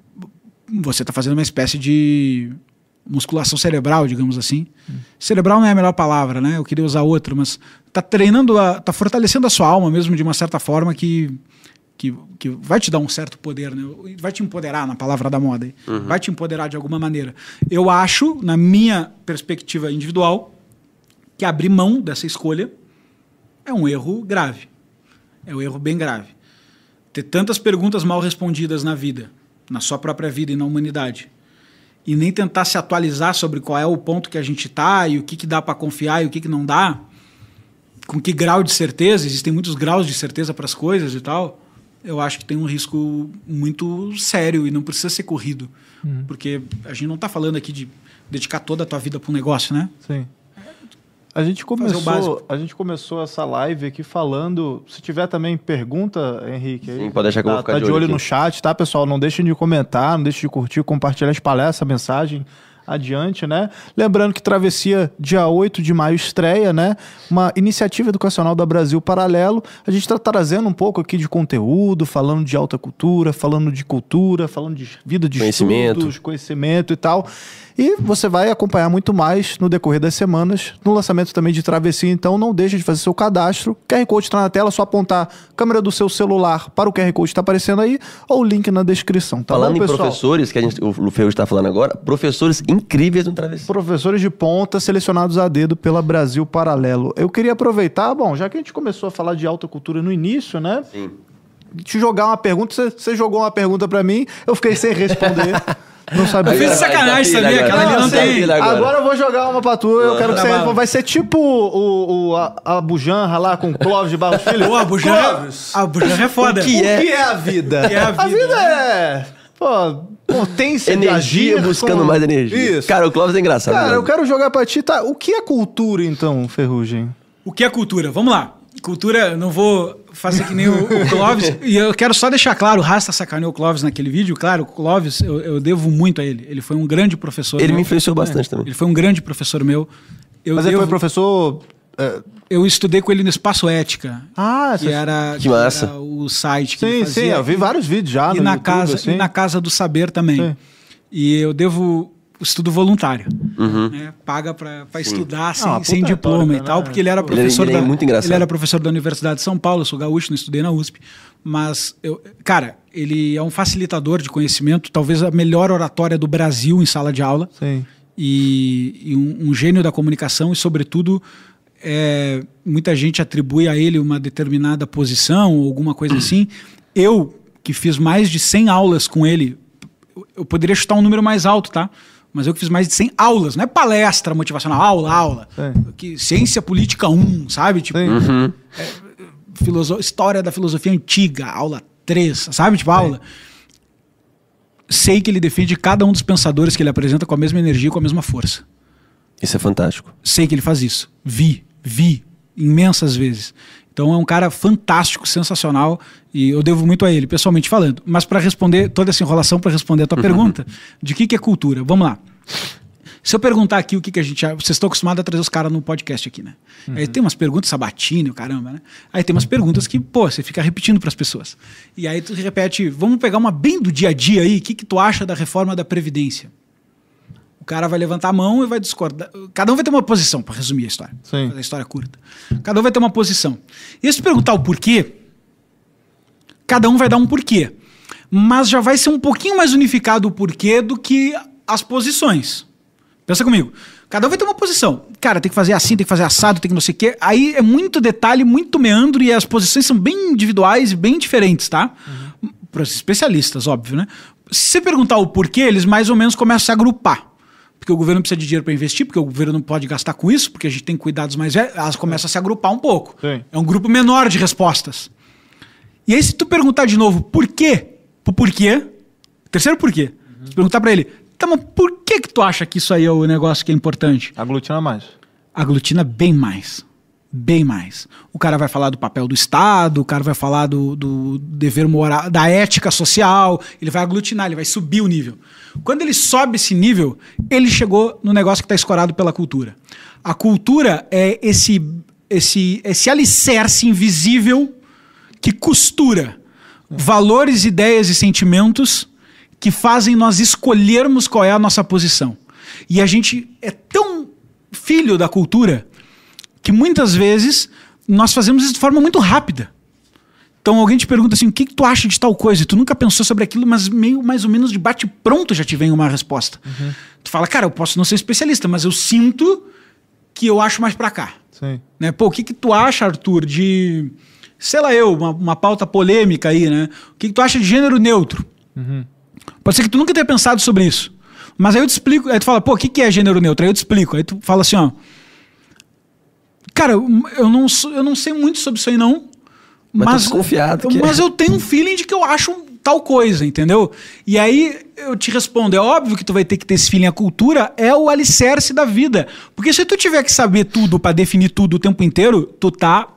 você está fazendo uma espécie de musculação cerebral, digamos assim. Hum. Cerebral não é a melhor palavra, né? Eu queria usar outra, mas tá treinando, a, tá fortalecendo a sua alma mesmo de uma certa forma que, que, que vai te dar um certo poder, né? Vai te empoderar na palavra da moda, uhum. vai te empoderar de alguma maneira. Eu acho, na minha perspectiva individual, que abrir mão dessa escolha é um erro grave. É um erro bem grave. Ter tantas perguntas mal respondidas na vida, na sua própria vida e na humanidade e nem tentar se atualizar sobre qual é o ponto que a gente está e o que, que dá para confiar e o que, que não dá, com que grau de certeza, existem muitos graus de certeza para as coisas e tal, eu acho que tem um risco muito sério e não precisa ser corrido. Uhum. Porque a gente não está falando aqui de dedicar toda a tua vida para um negócio, né? Sim. A gente começou, a gente começou essa live aqui falando. Se tiver também pergunta, Henrique, aí, Sim, pode deixar que tá, eu vou ficar tá de, olho, olho no chat, tá, pessoal? Não deixem de comentar, não deixem de curtir, compartilhar, espalhar essa mensagem adiante, né? Lembrando que Travessia, dia 8 de maio, estreia, né? Uma iniciativa educacional da Brasil Paralelo. A gente está trazendo um pouco aqui de conteúdo, falando de alta cultura, falando de cultura, falando de vida de conhecimento. estudos, conhecimento e tal. E você vai acompanhar muito mais no decorrer das semanas, no lançamento também de Travessia. Então não deixe de fazer seu cadastro. O QR Code está na tela, é só apontar a câmera do seu celular para o QR Code que está aparecendo aí, ou o link na descrição. Tá falando bom, em professores, que a gente, o Ferro está falando agora, professores incríveis no Travessia. Professores de ponta selecionados a dedo pela Brasil Paralelo. Eu queria aproveitar, bom, já que a gente começou a falar de alta cultura no início, né? Sim. Te jogar uma pergunta, você jogou uma pergunta para mim, eu fiquei sem responder. Não sabia. Eu fiz sacanagem, sabia? Aquela ali não tem. Agora. agora eu vou jogar uma pra tu. Eu quero que você. Vai ser tipo o, o, a, a Bujanra lá com Clóvis de Barros Filho. Pô, a Bujanra. A Bujanra é foda. O que é, o que é a vida? Que é a vida? A vida é. Pô, potência energia buscando com... mais energia. Isso. Cara, o Clóvis é engraçado. Cara, né? eu quero jogar pra ti. Tá? O que é cultura, então, Ferrugem? O que é cultura? Vamos lá. Cultura, não vou fazer que nem o, o Clóvis. e eu quero só deixar claro, o Rasta sacaneou o Clóvis naquele vídeo. Claro, o Clóvis, eu, eu devo muito a ele. Ele foi um grande professor Ele meu. me influenciou bastante é, também. Ele foi um grande professor meu. Eu Mas devo... ele foi professor... É... Eu estudei com ele no Espaço Ética. Ah, que era, que, que massa. Era o site que sim, ele fazia. Sim, eu vi vários vídeos já e no na YouTube, casa assim. E na Casa do Saber também. Sim. E eu devo estudo voluntário. Uhum. Né? Paga para estudar sem, ah, sem diploma e tal, né? porque ele era professor ele, ele é da, muito engraçado. ele era professor da Universidade de São Paulo, eu sou gaúcho, não estudei na USP, mas eu, cara, ele é um facilitador de conhecimento, talvez a melhor oratória do Brasil em sala de aula. Sim. E, e um, um, gênio da comunicação e sobretudo é, muita gente atribui a ele uma determinada posição ou alguma coisa assim. Eu que fiz mais de 100 aulas com ele, eu poderia chutar um número mais alto, tá? Mas eu que fiz mais de 100 aulas, não é palestra motivacional, aula, aula. Que, ciência política 1, sabe? Tipo, uhum. é, história da filosofia antiga, aula 3, sabe? Tipo, aula. Sei que ele defende cada um dos pensadores que ele apresenta com a mesma energia, com a mesma força. Isso é fantástico. Sei que ele faz isso. Vi, vi imensas vezes. Então é um cara fantástico, sensacional e eu devo muito a ele, pessoalmente falando. Mas para responder toda essa enrolação, para responder a tua uhum. pergunta, de que, que é cultura? Vamos lá. Se eu perguntar aqui o que, que a gente. Vocês estão acostumados a trazer os caras no podcast aqui, né? Uhum. Aí tem umas perguntas, sabatino, caramba, né? Aí tem umas perguntas que, pô, você fica repetindo para as pessoas. E aí tu repete, vamos pegar uma bem do dia a dia aí, o que, que tu acha da reforma da Previdência? O cara vai levantar a mão e vai discordar. Cada um vai ter uma posição, para resumir a história. Sim. A história curta. Cada um vai ter uma posição. E se perguntar o porquê, cada um vai dar um porquê. Mas já vai ser um pouquinho mais unificado o porquê do que as posições. Pensa comigo. Cada um vai ter uma posição. Cara, tem que fazer assim, tem que fazer assado, tem que não sei o quê. Aí é muito detalhe, muito meandro e as posições são bem individuais e bem diferentes, tá? Uhum. Para os especialistas, óbvio, né? Se você perguntar o porquê, eles mais ou menos começam a se agrupar porque o governo precisa de dinheiro para investir, porque o governo não pode gastar com isso, porque a gente tem cuidados mais velhos, elas começam a se agrupar um pouco. Sim. É um grupo menor de respostas. E aí, se tu perguntar de novo por quê, por porquê, terceiro porquê, uhum. se perguntar para ele, tá, mas por que que tu acha que isso aí é o negócio que é importante? Aglutina mais. Aglutina bem mais. Bem mais. O cara vai falar do papel do Estado, o cara vai falar do, do dever moral, da ética social, ele vai aglutinar, ele vai subir o nível. Quando ele sobe esse nível, ele chegou no negócio que está escorado pela cultura. A cultura é esse, esse, esse alicerce invisível que costura valores, ideias e sentimentos que fazem nós escolhermos qual é a nossa posição. E a gente é tão filho da cultura que muitas vezes nós fazemos isso de forma muito rápida. Então alguém te pergunta assim, o que, que tu acha de tal coisa? E tu nunca pensou sobre aquilo, mas meio mais ou menos de bate pronto já te vem uma resposta. Uhum. Tu fala, cara, eu posso não ser especialista, mas eu sinto que eu acho mais para cá. Sim. Né? Pô, o que, que tu acha, Arthur, de sei lá eu, uma, uma pauta polêmica aí, né? O que, que tu acha de gênero neutro? Uhum. Pode ser que tu nunca tenha pensado sobre isso. Mas aí eu te explico, aí tu fala, pô, o que, que é gênero neutro? Aí eu te explico. Aí tu fala assim, ó. Cara, eu não, eu não sei muito sobre isso aí, não. Mas, mas desconfiado. Que mas é. eu tenho um feeling de que eu acho tal coisa, entendeu? E aí eu te respondo, é óbvio que tu vai ter que ter esse feeling. A cultura é o alicerce da vida. Porque se tu tiver que saber tudo para definir tudo o tempo inteiro, tu tá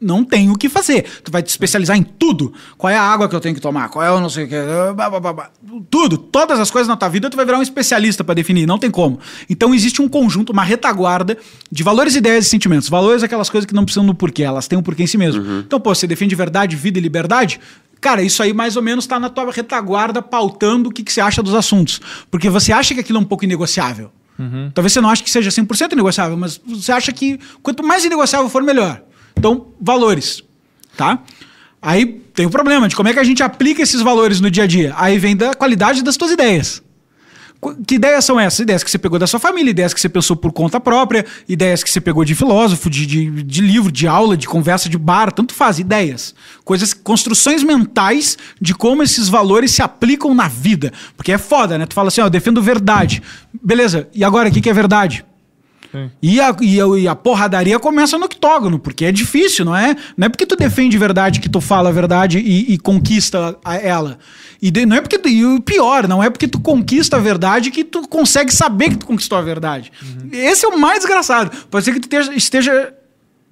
não tem o que fazer. Tu vai te especializar em tudo. Qual é a água que eu tenho que tomar? Qual é o não sei o que? Tudo. Todas as coisas na tua vida tu vai virar um especialista para definir. Não tem como. Então existe um conjunto, uma retaguarda de valores, ideias e sentimentos. Valores é aquelas coisas que não precisam do porquê, elas têm um porquê em si mesmo. Uhum. Então, pô, você defende verdade, vida e liberdade? Cara, isso aí mais ou menos está na tua retaguarda pautando o que, que você acha dos assuntos. Porque você acha que aquilo é um pouco inegociável. Uhum. Talvez você não ache que seja 100% negociável, mas você acha que quanto mais negociável for, melhor. Então, valores, tá? Aí tem o problema de como é que a gente aplica esses valores no dia a dia. Aí vem da qualidade das tuas ideias. Que ideias são essas? Ideias que você pegou da sua família, ideias que você pensou por conta própria, ideias que você pegou de filósofo, de, de, de livro, de aula, de conversa de bar, tanto faz, ideias. Coisas, construções mentais de como esses valores se aplicam na vida. Porque é foda, né? Tu fala assim, ó, eu defendo verdade. Beleza, e agora, o que, que é verdade? E a, e, a, e a porradaria começa no octógono, porque é difícil, não é? Não é porque tu defende verdade que tu fala a verdade e, e conquista a, ela. E de, não é porque. E o pior, não é porque tu conquista a verdade que tu consegue saber que tu conquistou a verdade. Uhum. Esse é o mais desgraçado. Pode ser que tu esteja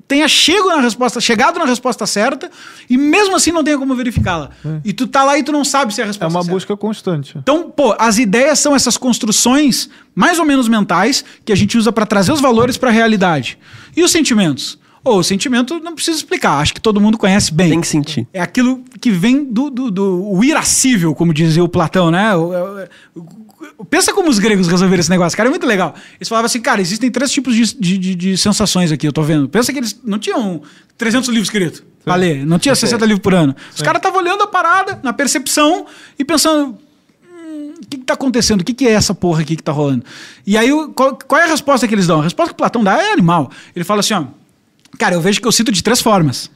tenha chego na resposta, chegado na resposta certa e mesmo assim não tenha como verificá-la. É. E tu tá lá e tu não sabe se é a resposta É uma certa. busca constante. Então, pô, as ideias são essas construções mais ou menos mentais que a gente usa para trazer os valores para a realidade. E os sentimentos? Ou oh, o sentimento não precisa explicar, acho que todo mundo conhece bem. Tem que sentir. É aquilo que vem do, do, do o irascível, como dizia o Platão, né? O, o, Pensa como os gregos resolveram esse negócio, cara, é muito legal. Eles falavam assim, cara, existem três tipos de, de, de, de sensações aqui, eu tô vendo. Pensa que eles não tinham 300 livros escritos pra ler, não tinha 60 livros por ano. Os caras estavam olhando a parada, na percepção, e pensando, hum, o que, que tá acontecendo? O que, que é essa porra aqui que tá rolando? E aí, qual, qual é a resposta que eles dão? A resposta que o Platão dá é animal. Ele fala assim, ó, cara, eu vejo que eu sinto de três formas.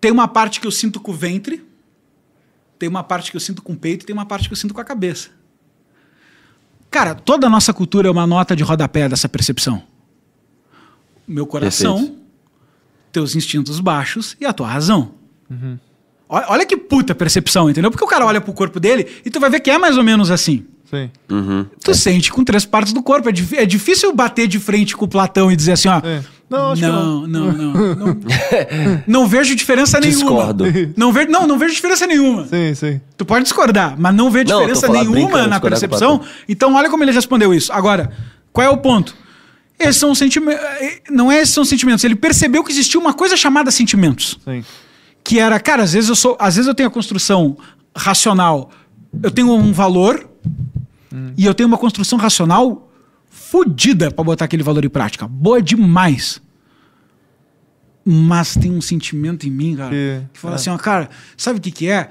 Tem uma parte que eu sinto com o ventre, tem uma parte que eu sinto com o peito e tem uma parte que eu sinto com a cabeça. Cara, toda a nossa cultura é uma nota de rodapé dessa percepção. Meu coração, Perfeito. teus instintos baixos e a tua razão. Uhum. Olha que puta percepção, entendeu? Porque o cara olha pro corpo dele e tu vai ver que é mais ou menos assim. Sim. Uhum. Tu é. sente com três partes do corpo. É, é, difícil bater de frente com o Platão e dizer assim, ó. É. Não, não, não, não, não, não. vejo diferença nenhuma. Discordo. Não, ve não, não vejo diferença nenhuma. Sim, sim. Tu pode discordar, mas não vê diferença não, nenhuma na percepção. Então, olha como ele respondeu isso. Agora, qual é o ponto? Esses são sentimentos. Não é esses são sentimentos. Ele percebeu que existia uma coisa chamada sentimentos. Sim. Que era, cara, às vezes eu sou. Às vezes eu tenho a construção racional. Eu tenho um valor hum. e eu tenho uma construção racional fodida para botar aquele valor em prática. Boa demais. Mas tem um sentimento em mim, cara, que, que fala é. assim, ó, cara, sabe o que, que é?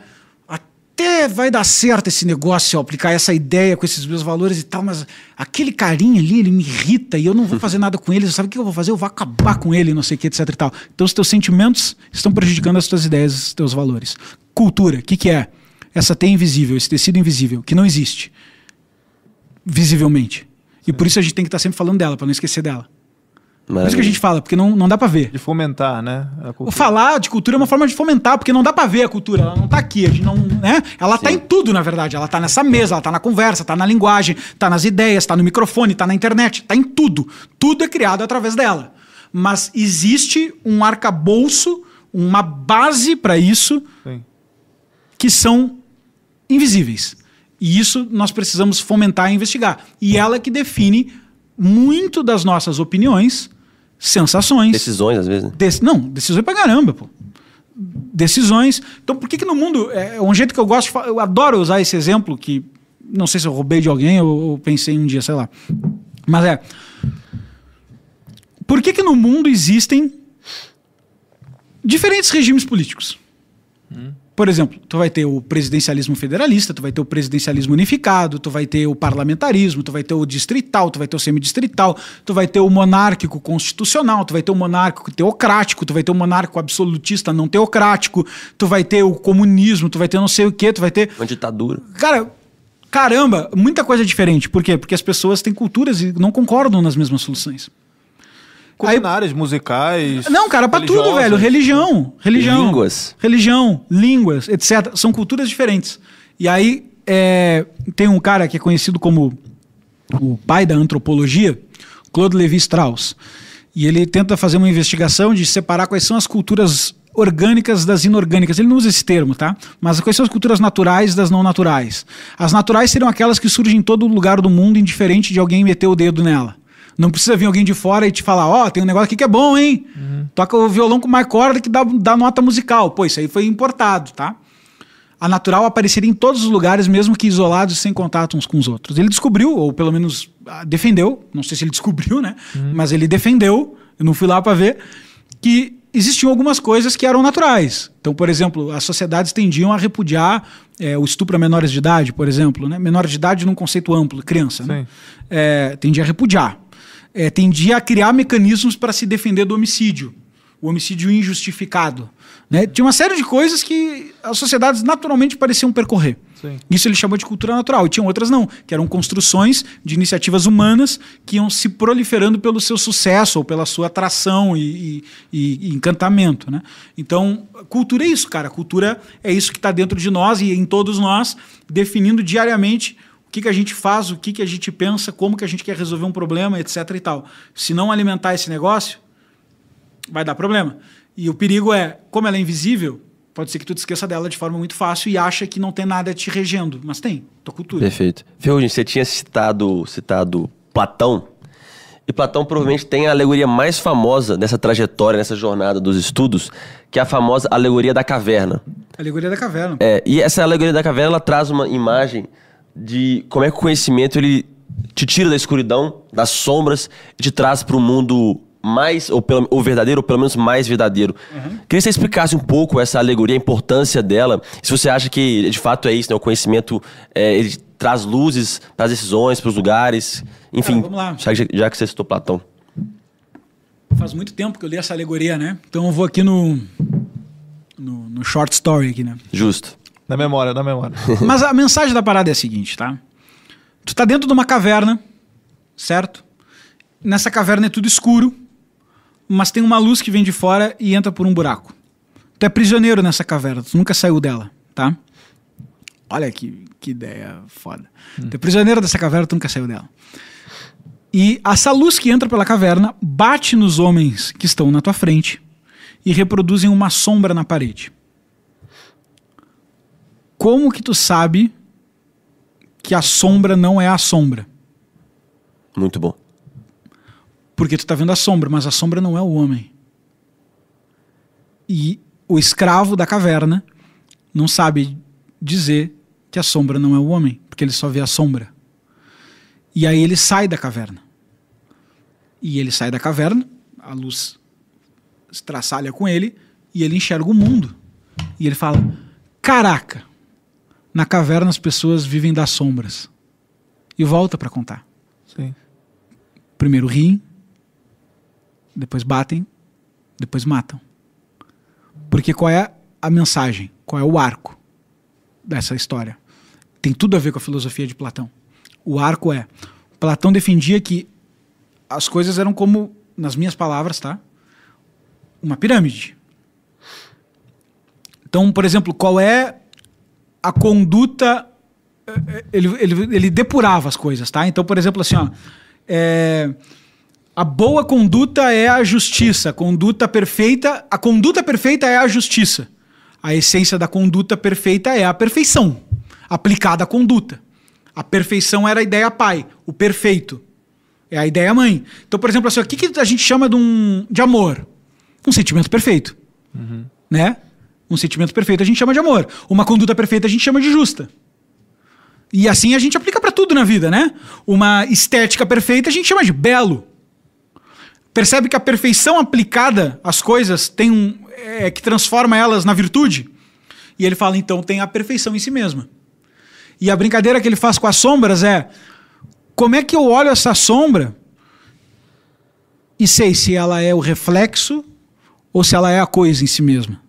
Até vai dar certo esse negócio, ó, aplicar essa ideia com esses meus valores e tal, mas aquele carinha ali, ele me irrita e eu não vou fazer nada com ele. Sabe o que eu vou fazer? Eu vou acabar com ele, não sei o que, etc e tal. Então os teus sentimentos estão prejudicando as tuas ideias, os teus valores. Cultura, o que, que é? Essa teia invisível, esse tecido invisível, que não existe visivelmente. E por isso a gente tem que estar sempre falando dela, para não esquecer dela. Por isso que a gente fala, porque não, não dá pra ver. De fomentar, né? Falar de cultura é uma forma de fomentar, porque não dá pra ver a cultura, ela não tá aqui, a gente não, né? Ela tá em tudo, na verdade. Ela tá nessa mesa, ela tá na conversa, tá na linguagem, tá nas ideias, tá no microfone, tá na internet, tá em tudo. Tudo é criado através dela. Mas existe um arcabouço, uma base pra isso Sim. que são invisíveis. E isso nós precisamos fomentar e investigar. E ela que define muito das nossas opiniões, sensações, Decisões, às vezes, né? Dec- não, decisões pra caramba, pô. Decisões. Então, por que que no mundo. É um jeito que eu gosto de falar. Eu adoro usar esse exemplo, que não sei se eu roubei de alguém ou, pensei um dia, sei lá. Mas é. Por que que no mundo existem diferentes regimes políticos? Por exemplo, tu vai ter o presidencialismo federalista, tu vai ter o presidencialismo unificado, tu vai ter o parlamentarismo, tu vai ter o distrital, tu vai ter o semidistrital, tu vai ter o monárquico constitucional, tu vai ter o monárquico teocrático, tu vai ter o monárquico absolutista não teocrático, tu vai ter o comunismo, tu vai ter não sei o quê, tu vai ter Uma ditadura. Cara, caramba, muita coisa diferente. Por quê? Porque as pessoas têm culturas e não concordam nas mesmas soluções. Culinárias, musicais. Não, cara, pra tudo, velho. Religião, religião. Línguas. Religião, línguas, etc. São culturas diferentes. E aí, é, tem um cara que é conhecido como o pai da antropologia, Claude Lévi-Strauss. E ele tenta fazer uma investigação de separar quais são as culturas orgânicas das inorgânicas. Ele não usa esse termo, tá? Mas quais são as culturas naturais das não naturais? As naturais seriam aquelas que surgem em todo lugar do mundo, indiferente de alguém meter o dedo nela. Não precisa vir alguém de fora e te falar, ó, tem um negócio aqui que é bom, hein? Toca o violão com mais corda que dá, dá nota musical. Pô, isso aí foi importado, tá? A natural apareceria em todos os lugares, mesmo que isolados, sem contato uns com os outros. Ele descobriu, ou pelo menos ah, defendeu, não sei se ele descobriu, né? Mas ele defendeu, eu não fui lá para ver, que existiam algumas coisas que eram naturais. Então, por exemplo, as sociedades tendiam a repudiar eh, o estupro a menores de idade, por exemplo, né? Menor de idade num conceito amplo, criança, né? Eh, tendia a repudiar. Eh, tendia a criar mecanismos para se defender do homicídio, o homicídio injustificado. Né? Tinha uma série de coisas que as sociedades naturalmente pareciam percorrer. Sim. Isso ele chamou de cultura natural. E tinham outras não, que eram construções de iniciativas humanas que iam se proliferando pelo seu sucesso ou pela sua atração e, e- e encantamento. Né? Então, cultura é isso, cara. Cultura é isso que está dentro de nós e em todos nós, definindo diariamente o que, que a gente faz, o que, que a gente pensa, como que a gente quer resolver um problema, etc. e tal. Se não alimentar esse negócio, vai dar problema. E o perigo é, como ela é invisível, pode ser que tu te esqueça dela de forma muito fácil e acha que não tem nada te regendo. Mas tem, tua cultura. Perfeito. Ferrugem, você tinha citado, citado Platão. E Platão provavelmente tem a alegoria mais famosa nessa trajetória, nessa jornada dos estudos, que é a famosa alegoria da caverna. Alegoria da caverna. É, e essa alegoria da caverna ela traz uma imagem de como é que o conhecimento ele te tira da escuridão, das sombras e te traz para o mundo mais ou, pelo, ou verdadeiro ou pelo menos mais verdadeiro. Queria que você explicasse um pouco essa alegoria, a importância dela. Se você acha que de fato é isso, né? O conhecimento é, ele traz luzes para as decisões, para os lugares, enfim. Cara. Já, que- já que você citou Platão. Faz muito tempo que eu li essa alegoria, né? Então eu vou aqui no, no, no short story aqui, né? Justo. Na memória, na memória. Mas a mensagem da parada é a seguinte, tá? Tu tá dentro de uma caverna, certo? Nessa caverna é tudo escuro, mas tem uma luz que vem de fora e entra por um buraco. Tu é prisioneiro nessa caverna, tu nunca saiu dela, tá? Olha que, que ideia foda. Tu é prisioneiro dessa caverna, tu nunca saiu dela. E essa luz que entra pela caverna bate nos homens que estão na tua frente e reproduzem uma sombra na parede. Como que tu sabe que a sombra não é a sombra? Muito bom. Porque tu tá vendo a sombra, mas a sombra não é o homem. E o escravo da caverna não sabe dizer que a sombra não é o homem, porque ele só vê a sombra. E aí ele sai da caverna. E ele sai da caverna, a luz estraçalha com ele, e ele enxerga o mundo. E ele fala: Caraca, na caverna as pessoas vivem das sombras. E volta para contar. Sim. Primeiro riem, depois batem, depois matam. Porque qual é a mensagem? Qual é o arco dessa história? Tem tudo a ver com a filosofia de Platão. O arco é: Platão defendia que as coisas eram como nas minhas palavras, tá? Uma pirâmide. Então, por exemplo, qual é a conduta. eh, Ele, ele, ele depurava as coisas, tá? Então, por exemplo, assim, ó. é, a boa conduta é a justiça. A conduta perfeita. A conduta perfeita é a justiça. A essência da conduta perfeita é a perfeição aplicada à conduta. A perfeição era a ideia pai, o perfeito é a ideia mãe. Então, por exemplo, assim, o que, que a gente chama de, um, de amor? Um sentimento perfeito. Né? Um sentimento perfeito a gente chama de amor. Uma conduta perfeita a gente chama de justa. E assim a gente aplica para tudo na vida, né? Uma estética perfeita a gente chama de belo. Percebe que a perfeição aplicada às coisas tem um é, que transforma elas na virtude? E ele fala então tem a perfeição em si mesma. E a brincadeira que ele faz com as sombras é como é que eu olho essa sombra e sei se ela é o reflexo ou se ela é a coisa em si mesma?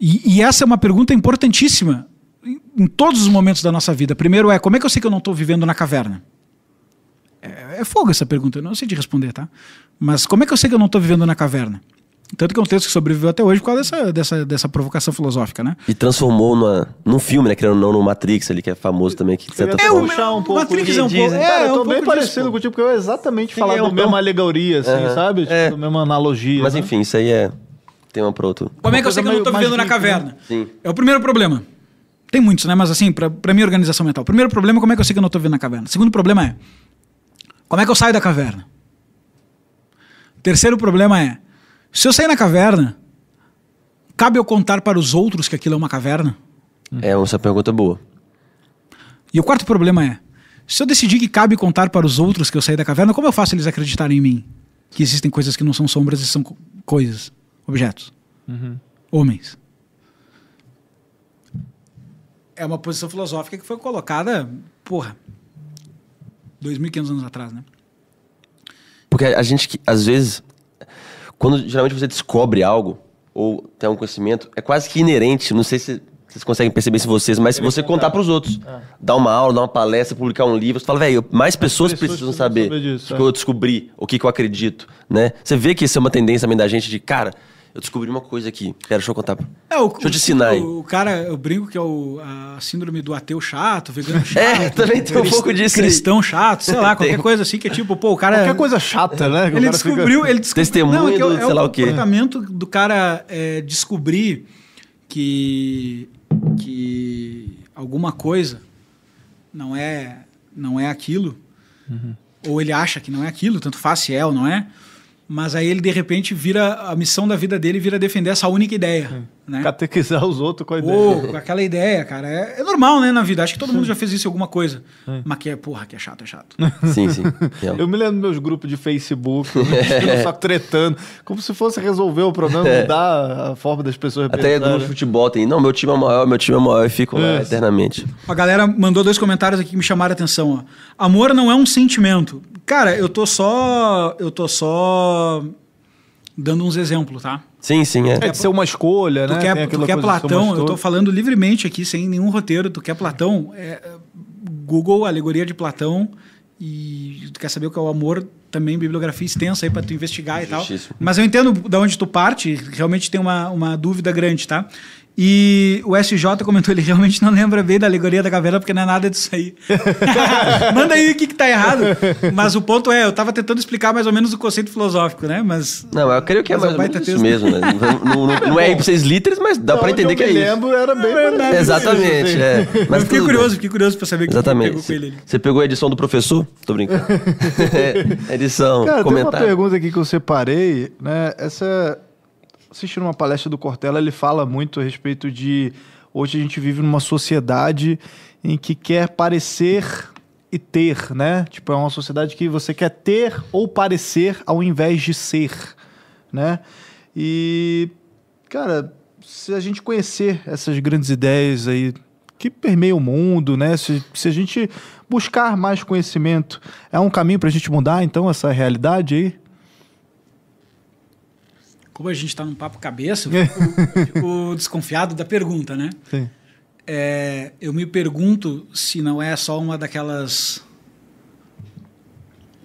E, e essa é uma pergunta importantíssima em, em todos os momentos da nossa vida. Primeiro é, como é que eu sei que eu não estou vivendo na caverna? É, é fogo essa pergunta, eu não sei de responder, tá? Mas como é que eu sei que eu não estou vivendo na caverna? Tanto que é um texto que sobreviveu até hoje por causa dessa, dessa, dessa provocação filosófica, né? E transformou numa, num filme, né? Querendo ou não, no Matrix ali, que é famoso também. Que de certa Eu ia forma- puxar um pouco Matrix é um pouco- Cara, é, eu tô um bem parecido contigo, porque eu ia exatamente falar é da mesma alegoria, assim, sabe? Tipo, É. da mesma analogia. Mas né? enfim, isso aí é tema para outro. Como é que eu sei que eu não estou vivendo na caverna? Sim. É o primeiro problema. Tem muitos, né? Mas assim, pra, pra minha organização mental. Primeiro problema é como é que eu sei que eu não estou vivendo na caverna. Segundo problema é como é que eu saio da caverna? Terceiro problema é se eu sair na caverna, cabe eu contar para os outros que aquilo é uma caverna? É, essa pergunta é boa. E o quarto problema é se eu decidir que cabe contar para os outros que eu saí da caverna, como eu faço eles acreditarem em mim? Que existem coisas que não são sombras e são co- coisas, objetos, homens. É uma posição filosófica que foi colocada, porra, 2.500 anos atrás, né? Porque a gente, que- às vezes, quando geralmente você descobre algo, ou tem um conhecimento, é quase que inerente, não sei se vocês conseguem perceber se vocês, mas se você contar pros outros, dar uma aula, dar uma palestra, publicar um livro, você fala, velho, mais pessoas, pessoas precisam precisam saber saber disso, o que é. eu descobri, o que, que eu acredito, né? Você vê que isso é uma tendência também da gente de, cara, eu descobri uma coisa aqui, pera, deixa eu contar. É, o, Deixa eu te ensinar aí. O, o cara, eu brinco que é o, a síndrome do ateu chato, vegano chato. É, também tem um crist- pouco disso aí. Cristão chato, sei lá, qualquer Tem. coisa assim que é tipo, pô, o cara. Qualquer coisa chata, né? que o Ele cara fica- descobriu, ele descobriu. Testemunho Não, é que é o- do é sei lá o quê. comportamento do cara é, descobrir que, que alguma coisa não é, não é aquilo, Uhum. ou ele acha que não é aquilo, tanto faz se é ou não é, mas aí ele de repente vira, a missão da vida dele vira defender essa única ideia. Né? Catequizar os outros com a ideia. Com aquela ideia, cara. É, é normal, né, na vida. Acho que todo mundo já fez isso em alguma coisa. Mas que é, porra, que é chato, é chato. Sim, sim. Eu me lembro dos meus grupos de Facebook, eu só tretando, como se fosse resolver o problema, mudar a forma das pessoas Até pensarem. futebol tem, não, meu time é maior, meu time é maior, e fico lá eternamente. A galera mandou dois comentários aqui que me chamaram a atenção, ó. Amor não é um sentimento. Cara, eu tô só. Eu tô só. dando uns exemplos, tá? Sim, sim, é. É de ser uma escolha, Tu né? quer, tu quer Platão, eu tô escolha. falando livremente aqui, sem nenhum roteiro. Tu quer Platão, é, Google, alegoria de Platão, e tu quer saber o que é o amor, também bibliografia extensa aí pra tu investigar e tal. Justíssimo. Mas eu entendo da onde tu parte, realmente tem uma, uma dúvida grande, tá? E o SJ comentou, ele realmente não lembra bem da alegoria da caverna, porque não é nada disso aí. Manda aí o que, que tá errado. Mas o ponto é, eu tava tentando explicar mais ou menos o conceito filosófico, né? Mas. Não, eu creio que é Mas é mais ou menos isso mesmo, né? Não, não- não é ipsis literis, mas dá Da pra onde entender eu que é isso. lembro, era bem verdade. parecido, Exatamente, é. Mas Mas eu fiquei curioso, bem. fiquei curioso pra saber o que Exatamente. pegou com ele ali. Você pegou a edição do professor? Tô brincando. É, edição, Cara, tem uma comentário. pergunta aqui que eu separei, né? Essa. Assistindo uma palestra do Cortella, ele fala muito a respeito de. Hoje a gente vive numa sociedade em que quer parecer e ter, né? Tipo, é uma sociedade que você quer ter ou parecer ao invés de ser, né? E, cara, se a gente conhecer essas grandes ideias aí que permeiam o mundo, né? Se, se a gente buscar mais conhecimento, é um caminho para a gente mudar, então, essa realidade aí? Como a gente tá num papo cabeça, eu fico, eu fico desconfiado da pergunta, né? Sim. É, eu me pergunto se não é só uma daquelas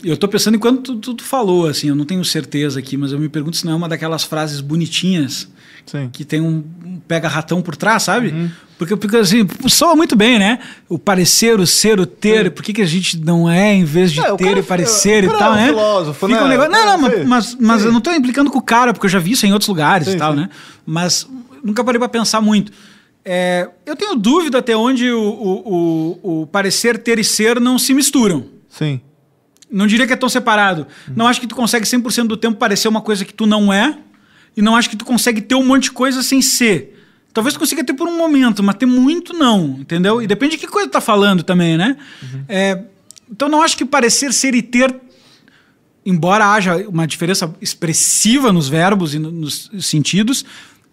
Eu tô pensando enquanto tu, tu, tu falou, assim, eu não tenho certeza aqui, mas eu me pergunto se não é uma daquelas frases bonitinhas Sim. que tem um, um pega-ratão por trás, sabe? Porque, porque assim, soa muito bem, né? O parecer, o ser, o ter, por que, que a gente não é em vez de É, o ter e parecer fica- e tal, é um né? filósofo, Fica né? um negócio- Não, não, mas, mas sim. eu não tô implicando com o cara, porque eu já vi isso em outros lugares Sim, e tal, sim. né? Mas nunca parei pra pensar muito. É, eu tenho dúvida até onde o, o, o, o parecer, ter e ser não se misturam. Sim. Não diria que é tão separado. Não acho que tu consegue 100% do tempo parecer uma coisa que tu não é. E não acho que tu consegue ter um monte de coisa sem ser. Talvez tu consiga ter por um momento, mas ter muito não, entendeu? E depende de que coisa tu tá falando também, né? É, então não acho que parecer, ser e ter, embora haja uma diferença expressiva nos verbos e no- nos sentidos,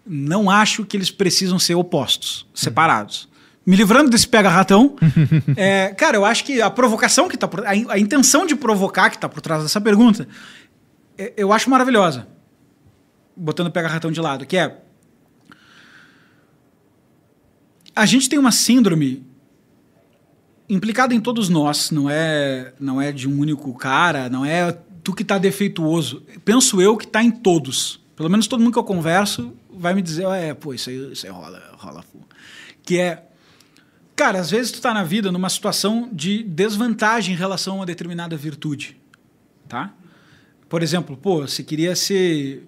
não acho que eles precisam ser opostos, separados. Me livrando desse pega-ratão, é, cara, eu acho que a provocação que tá por, a, a intenção de provocar que está por trás dessa pergunta, é, eu acho maravilhosa. Botando o pega-ratão de lado, que é a gente tem uma síndrome implicada em todos nós, não é, não é de um único cara, não é tu que está defeituoso. Penso eu que está em todos. Pelo menos todo mundo que eu converso vai me dizer, "Ah, é, pô, isso aí, isso aí rola, rola. fu." Que é, cara, às vezes tu tá na vida numa situação de desvantagem em relação a uma determinada virtude, tá? Por exemplo, pô, você queria ser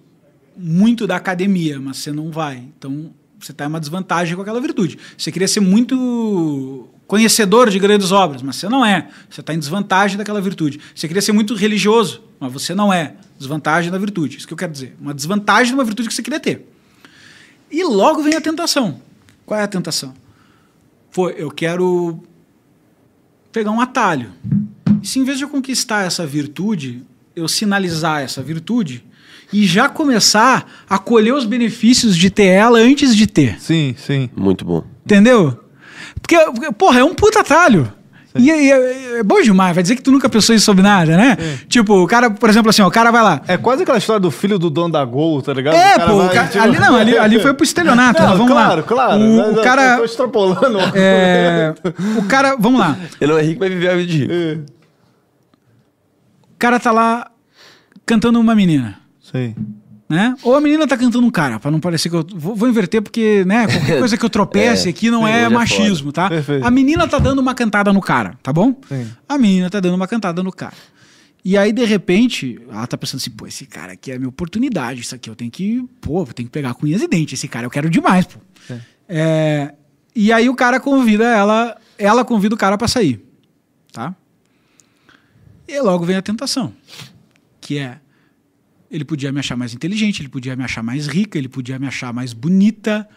muito da academia, mas você não vai. Então, você está em uma desvantagem com aquela virtude. Você queria ser muito conhecedor de grandes obras, mas você não é. Você está em desvantagem daquela virtude. Você queria ser muito religioso, mas você não é. Desvantagem da virtude. Isso que eu quero dizer. Uma desvantagem de uma virtude que você queria ter. E logo vem a tentação. Qual é a tentação? Pô, eu quero pegar um atalho. E se em vez de eu conquistar essa virtude, eu sinalizar essa virtude e já começar a colher os benefícios de ter ela antes de ter. Sim, sim. Muito bom. Entendeu? Porque, porra, é um puta atalho. E, é- e é, é bom demais, vai dizer que tu nunca pensou isso sobre nada, né? Tipo, o cara, por exemplo, assim, ó, o cara vai lá. É quase aquela história do filho do dono da Gol, tá ligado? É, O cara pô, o vai, tipo- ali não, ali, ali foi pro estelionato, Não, mas vamos claro, lá. claro. O, Mas o eu cara. tô extrapolando. é, o cara, vamos lá. Ele não é rico, mas viveu a vida de rico. É. O cara tá lá cantando uma menina. Né? Ou a menina tá cantando um cara, pra não parecer que eu vou, vou inverter porque, né, qualquer coisa que eu tropece É, aqui não é é machismo, tá? Perfeito. A menina tá dando uma cantada no cara, tá bom? Sim. A menina tá dando uma cantada no cara. E aí, de repente, ela tá pensando assim, pô, esse cara aqui é a minha oportunidade, isso aqui eu tenho que, pô, eu tenho que pegar com unhas e dentes, esse cara eu quero demais, pô. Sim. É, e aí o cara convida ela, ela convida o cara pra sair, tá? E logo vem a tentação, que é ele podia me achar mais inteligente, ele podia me achar mais rica, ele podia me achar mais bonita,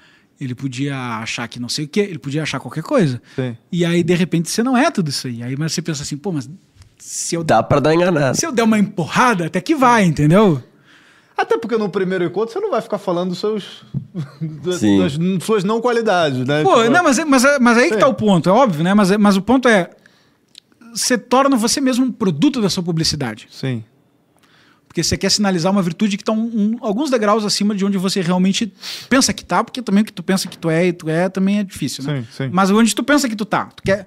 ele podia achar que não sei o quê, ele podia achar qualquer coisa. Sim. E aí, de repente, você não é tudo isso aí. Aí mas você pensa assim, pô, mas se eu, Dá pra dar enganado. se eu der uma empurrada, até que vai, entendeu? Até porque no primeiro encontro você não vai ficar falando dos seus. das, Sim. das suas não qualidades, né? Pô, Tipo, não, mas, mas, mas aí que Sim. tá o ponto, é óbvio, né? Mas, mas o ponto é. Você torna você mesmo um produto da sua publicidade. Sim. Porque você quer sinalizar uma virtude que está um, um- alguns degraus acima de onde você realmente pensa que tá, porque também o que tu pensa que tu é e tu é também é difícil, né? Sim, sim. Mas onde tu pensa que tu tá. Tu quer.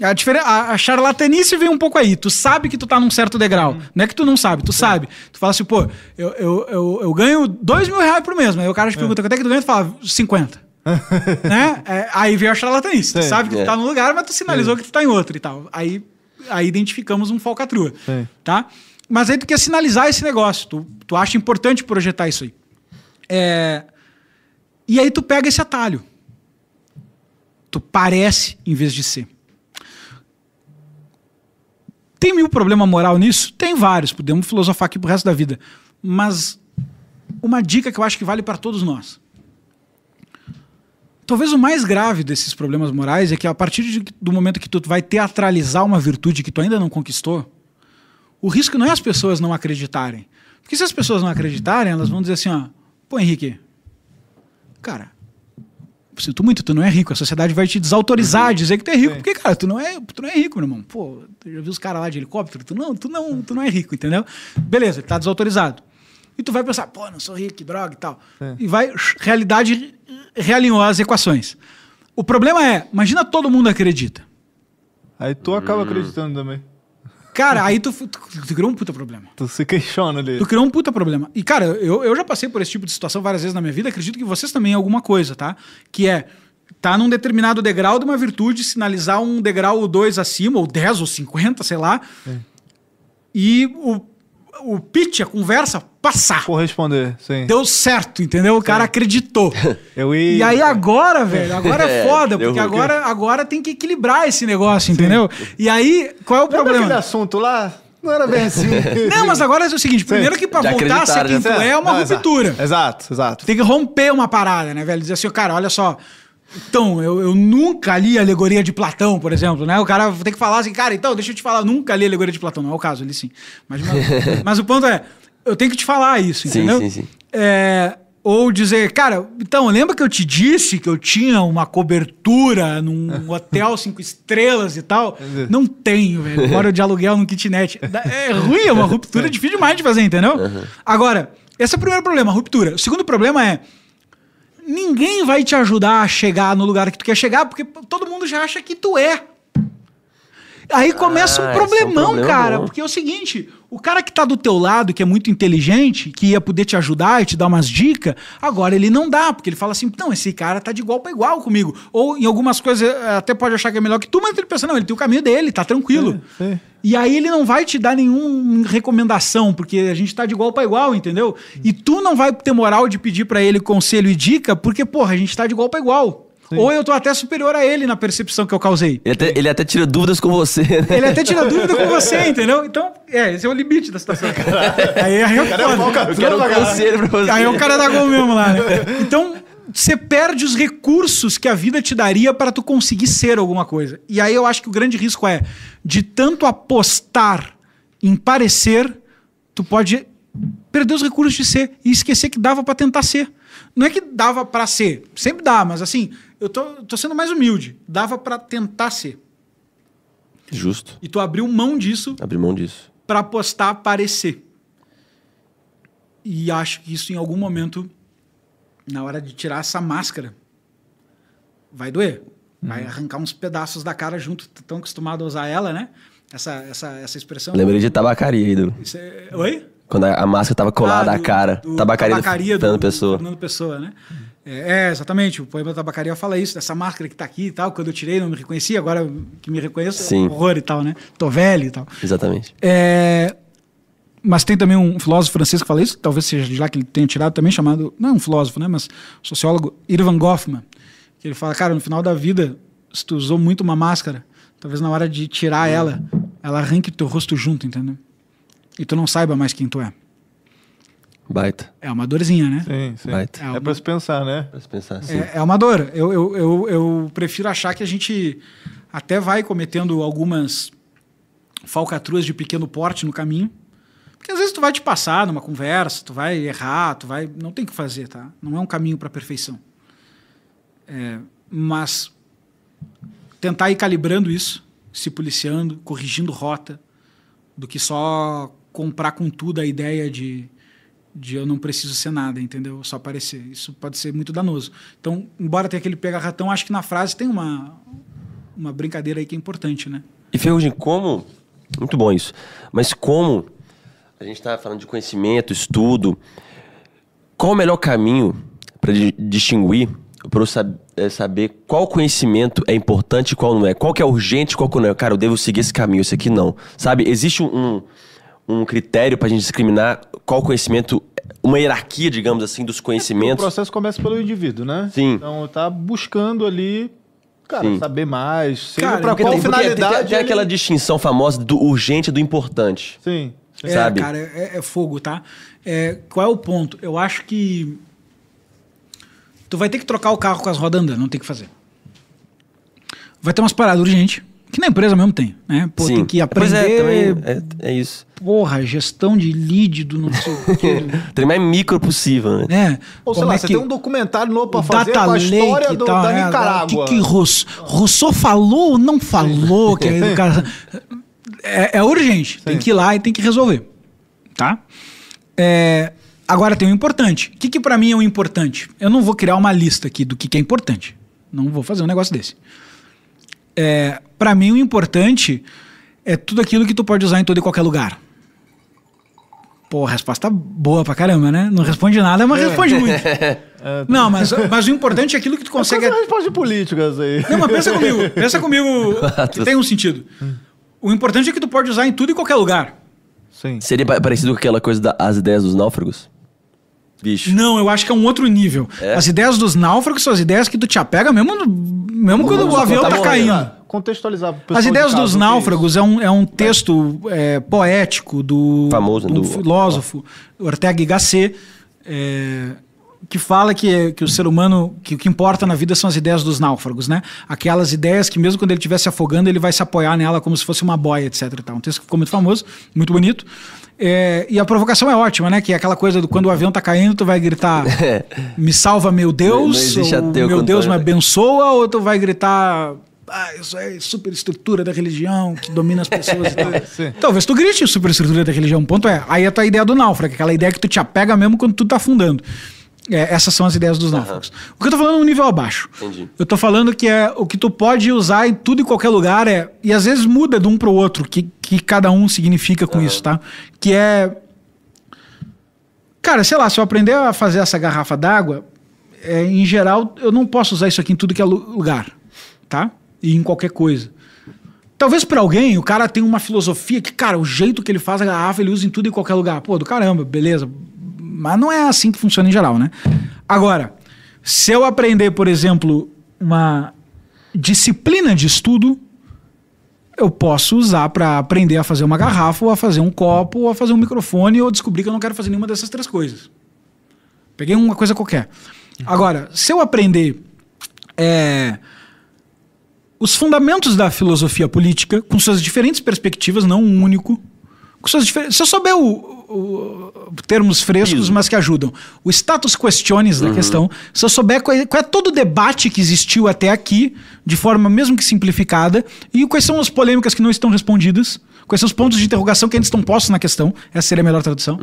A, diferen- a, a charlatanice vem um pouco aí. Tu sabe que tu tá num certo degrau. Uhum. Não é que tu não sabe, tu sabe. Tu fala assim, pô, eu, eu, eu, eu ganho dois mil reais por mês. Aí o cara É. te pergunta quanto é que tu ganha, tu fala 50. né? É, aí vem a charlatanice. Tu Sim. sabe que tu É. tá num lugar, mas tu sinalizou que tu tá em outro e tal. Aí, aí identificamos um falcatrua. Sim. Tá? Mas aí tu quer sinalizar esse negócio. Tu, tu acha importante projetar isso aí. É, E aí tu pega esse atalho. Tu parece em vez de ser. Tem mil problema moral nisso? Tem vários. Podemos filosofar aqui pro resto da vida. Mas uma dica que eu acho que vale para todos nós. Talvez o mais grave desses problemas morais é que a partir de- do momento que tu vai teatralizar uma virtude que tu ainda não conquistou, o risco não é as pessoas não acreditarem. Porque se as pessoas não acreditarem, elas vão dizer assim, ó, pô, Henrique, cara, sinto muito, tu não é rico, a sociedade vai te desautorizar a dizer que tu é rico, Sim. porque, cara, tu não é, tu não é rico, meu irmão. Pô, tu já viu os caras lá de helicóptero? Tu não, tu não, tu não é rico, entendeu? Beleza, tá desautorizado. E tu vai pensar, pô, não sou rico, que droga e tal. É. E vai, realidade realinhou as equações. O problema é, imagina todo mundo acredita. Aí tu acaba acreditando também. Cara, aí tu, tu, tu criou um puta problema. Tu se questiona ali. Tu criou um puta problema. E, cara, eu, eu já passei por esse tipo de situação várias vezes na minha vida, acredito que vocês também alguma coisa, tá? Que é tá num determinado degrau de uma virtude, sinalizar um degrau ou dois acima, ou 10 ou 50, sei lá. E o, o pitch, a conversa, passar. Corresponder, sim. Deu certo, entendeu? O cara acreditou. Eu ia. E aí agora, velho, agora é É, foda, porque agora, agora tem que equilibrar esse negócio, entendeu? E aí, qual é o Lembra aquele problema? assunto lá? Não era bem assim. Não, mas agora é o seguinte, primeiro que pra Já voltar a ser quem tu é, é uma Não, ruptura. Exato, exato. Tem que romper uma parada, né, velho? Dizer assim, cara, olha só. Então, eu, eu nunca li a alegoria de Platão, por exemplo, né? O cara tem que falar assim, cara, então, deixa eu te falar, eu nunca li a alegoria de Platão. Não é o caso, ele sim. Mas, mas, mas o ponto é, eu tenho que te falar isso, Sim, entendeu? sim, sim. É, ou dizer, cara, então, lembra que eu te disse que eu tinha uma cobertura num hotel cinco estrelas e tal? Não tenho, velho. Moro de aluguel num kitnet. É ruim, é uma ruptura difícil demais de fazer, entendeu? Agora, esse é o primeiro problema, a ruptura. O segundo problema é, ninguém vai te ajudar a chegar no lugar que tu quer chegar, porque todo mundo já acha que tu é. Aí começa Ah, um esse é um problemão, problema cara. bom. Porque é o seguinte: o cara que tá do teu lado, que é muito inteligente, que ia poder te ajudar e te dar umas dicas, agora ele não dá, porque ele fala assim: não, esse cara tá de igual para igual comigo. Ou em algumas coisas eh, até pode achar que é melhor que tu, mas ele pensa: não, ele tem o caminho dele, tá tranquilo. É, sim. E aí ele não vai te dar nenhuma recomendação, porque a gente tá de igual para igual, entendeu? E tu não vai ter moral de pedir para ele conselho e dica, porque, porra, a gente tá de igual para igual. Ou eu tô até superior a ele na percepção que eu causei. Ele até, ele até tira dúvidas com você, né? Ele até tira dúvida com você, entendeu? Então, é, esse é o limite da situação. Aí, aí, é Cara, é mau foda. Eu quero um cara. conselho pra você. aí o cara dá gol mesmo lá, né? Então, você perde os recursos que a vida te daria para tu conseguir ser alguma coisa. E aí eu acho que o grande risco é, de tanto apostar em parecer, tu pode perder os recursos de ser e esquecer que dava para tentar ser. Não é que dava para ser, sempre dá, mas assim, eu tô, tô sendo mais humilde. Dava para tentar ser. Justo. E tu abriu mão disso Abrir mão disso. para apostar parecer. E acho que isso em algum momento, na hora de tirar essa máscara, vai doer. Vai arrancar uns pedaços da cara junto, tão acostumado a usar ela, né? Essa, essa, essa expressão. Lembrei de tabacaria aí, do, Isso é- Oi? quando a, a máscara tava colada Ah, à do- cara. do tabacaria, tabacaria do Fernando Pessoa. Fernando Pessoa, né? É, é, exatamente. O poema da tabacaria fala isso, dessa máscara que tá aqui e tal. Quando eu tirei, não me reconhecia, agora que me reconheço, é Sim. um horror e tal, né? Tô velho e tal. Exatamente. É, mas tem também um filósofo francês que fala isso, talvez seja de lá que ele tenha tirado também, chamado, não é um filósofo, né, mas sociólogo Irvan Goffman, que ele fala, cara, no final da vida, se tu usou muito uma máscara, talvez na hora de tirar ela, ela arranque teu rosto junto, entendeu? E tu não saiba mais quem tu é. Baita. É uma dorzinha, né? Sim, sim. Baita. É É uma- pra se pensar, né? Pra se pensar assim. É, é uma dor. Eu, eu, eu, eu prefiro achar que a gente até vai cometendo algumas falcatruas de pequeno porte no caminho. Porque às vezes tu vai te passar numa conversa, tu vai errar, tu vai. Não tem o que fazer, tá? Não é um caminho para perfeição. É, mas tentar ir calibrando isso, se policiando, corrigindo rota, do que só comprar com tudo a ideia de, de eu não preciso ser nada, entendeu? Só aparecer. Isso pode ser muito danoso. Então, embora tenha aquele pega-ratão, acho que na frase tem uma, uma brincadeira aí que é importante, né? E Ferrugem, como. Muito bom isso. Mas como a gente está falando de conhecimento, estudo, qual o melhor caminho para distinguir, para eu sab é, saber qual conhecimento é importante e qual não é? Qual que é urgente qual que não é? Cara, eu devo seguir esse caminho, esse aqui não. Sabe? Existe um, um critério para a gente discriminar qual conhecimento, uma hierarquia, digamos assim, dos O conhecimentos. processo começa pelo indivíduo, né? Sim. Então tá buscando ali, cara, Sim. saber mais, seja Cara, pra Porque qual tem, porque tem- finalidade. tem, tem ele- aquela distinção famosa do urgente e do importante. Sim. sim. É, Sabe? cara, é, é fogo, tá? É, qual é o ponto? Eu acho que tu vai ter que trocar o carro com as rodas andando, não tem o que fazer. Vai ter umas paradas urgentes, que na empresa mesmo tem, né? Pô, tem que Pois aprender, é, também é, é isso. porra, gestão de lead do não sei o quê. Tem mais micro possível, né? né? Ou sei Como lá, é você que- tem um documentário novo pra o fazer data com a lake história e do- tal, da né? Nicarágua. O que, que Rousseau, Rousseau falou ou não falou? que aí o cara, é, é urgente, tem que ir lá e tem que resolver. Tá? É, agora tem o importante. O que, que para mim é o importante? Eu não vou criar uma lista aqui do que, que é importante. Não vou fazer um negócio desse. É, para mim, o importante é tudo aquilo que tu pode usar em todo e qualquer lugar. Pô, resposta boa pra caramba, né? Não responde nada, mas responde muito. Não, mas, mas o importante é aquilo que tu consegue. Consegue resposta política isso aí. Não, mas pensa comigo. Pensa comigo que tem um sentido. O importante é que tu pode usar em tudo e qualquer lugar. Sim. Seria pa- parecido com aquela coisa das ideias dos náufragos? Bicho. Não, eu acho que é um outro nível. É? As ideias dos náufragos são as ideias que tu te apega mesmo, mesmo quando o avião tá contar caindo. Ah, Contextualizar pro pessoal As de ideias casa, dos é náufragos é um, é um texto é, poético do, Famoso, do do- filósofo Ortega y Gasset, é, que fala que, que o ser humano, que o que importa na vida são as ideias dos náufragos, né? Aquelas ideias que mesmo quando ele estiver se afogando, ele vai se apoiar nela como se fosse uma boia, etc. e tal. Um texto que ficou muito famoso, muito bonito. É, e a provocação é ótima, né? Que é aquela coisa do quando o avião tá caindo, tu vai gritar me salva meu Deus, não ou meu Deus me abençoa, ou tu vai gritar ah, isso é superestrutura da religião que domina as pessoas e. Talvez tu grite superestrutura da religião. O ponto é, aí é a tua ideia do náufrago, aquela ideia que tu te apega mesmo quando tu tá afundando. É, essas são as ideias dos náufragos. O que eu tô falando é um nível abaixo. Entendi. Eu tô falando que é o que tu pode usar em tudo e qualquer lugar é. E às vezes muda de um pro outro, que, que cada um significa com isso, tá? Que é. Cara, sei lá, se eu aprender a fazer essa garrafa d'água, é, em geral, eu não posso usar isso aqui em tudo que é lu- lugar, tá? E em qualquer coisa. Talvez para alguém o cara tenha uma filosofia que, cara, o jeito que ele faz a garrafa ele usa em tudo e qualquer lugar. Pô, do caramba, beleza. Mas não é assim que funciona em geral, né? Agora, se eu aprender, por exemplo, uma disciplina de estudo, eu posso usar para aprender a fazer uma garrafa, ou a fazer um copo, ou a fazer um microfone, ou descobrir que eu não quero fazer nenhuma dessas três coisas. Peguei uma coisa qualquer. Agora, se eu aprender é, os fundamentos da filosofia política, com suas diferentes perspectivas, não um único. Com suas Se eu souber o, o- termos frescos, mas que ajudam. O status questiones da questão. Se eu souber qual é, qual é todo o debate que existiu até aqui, de forma mesmo que simplificada, e quais são as polêmicas que não estão respondidas. Quais são os pontos de interrogação que ainda estão postos na questão? Essa seria a melhor tradução.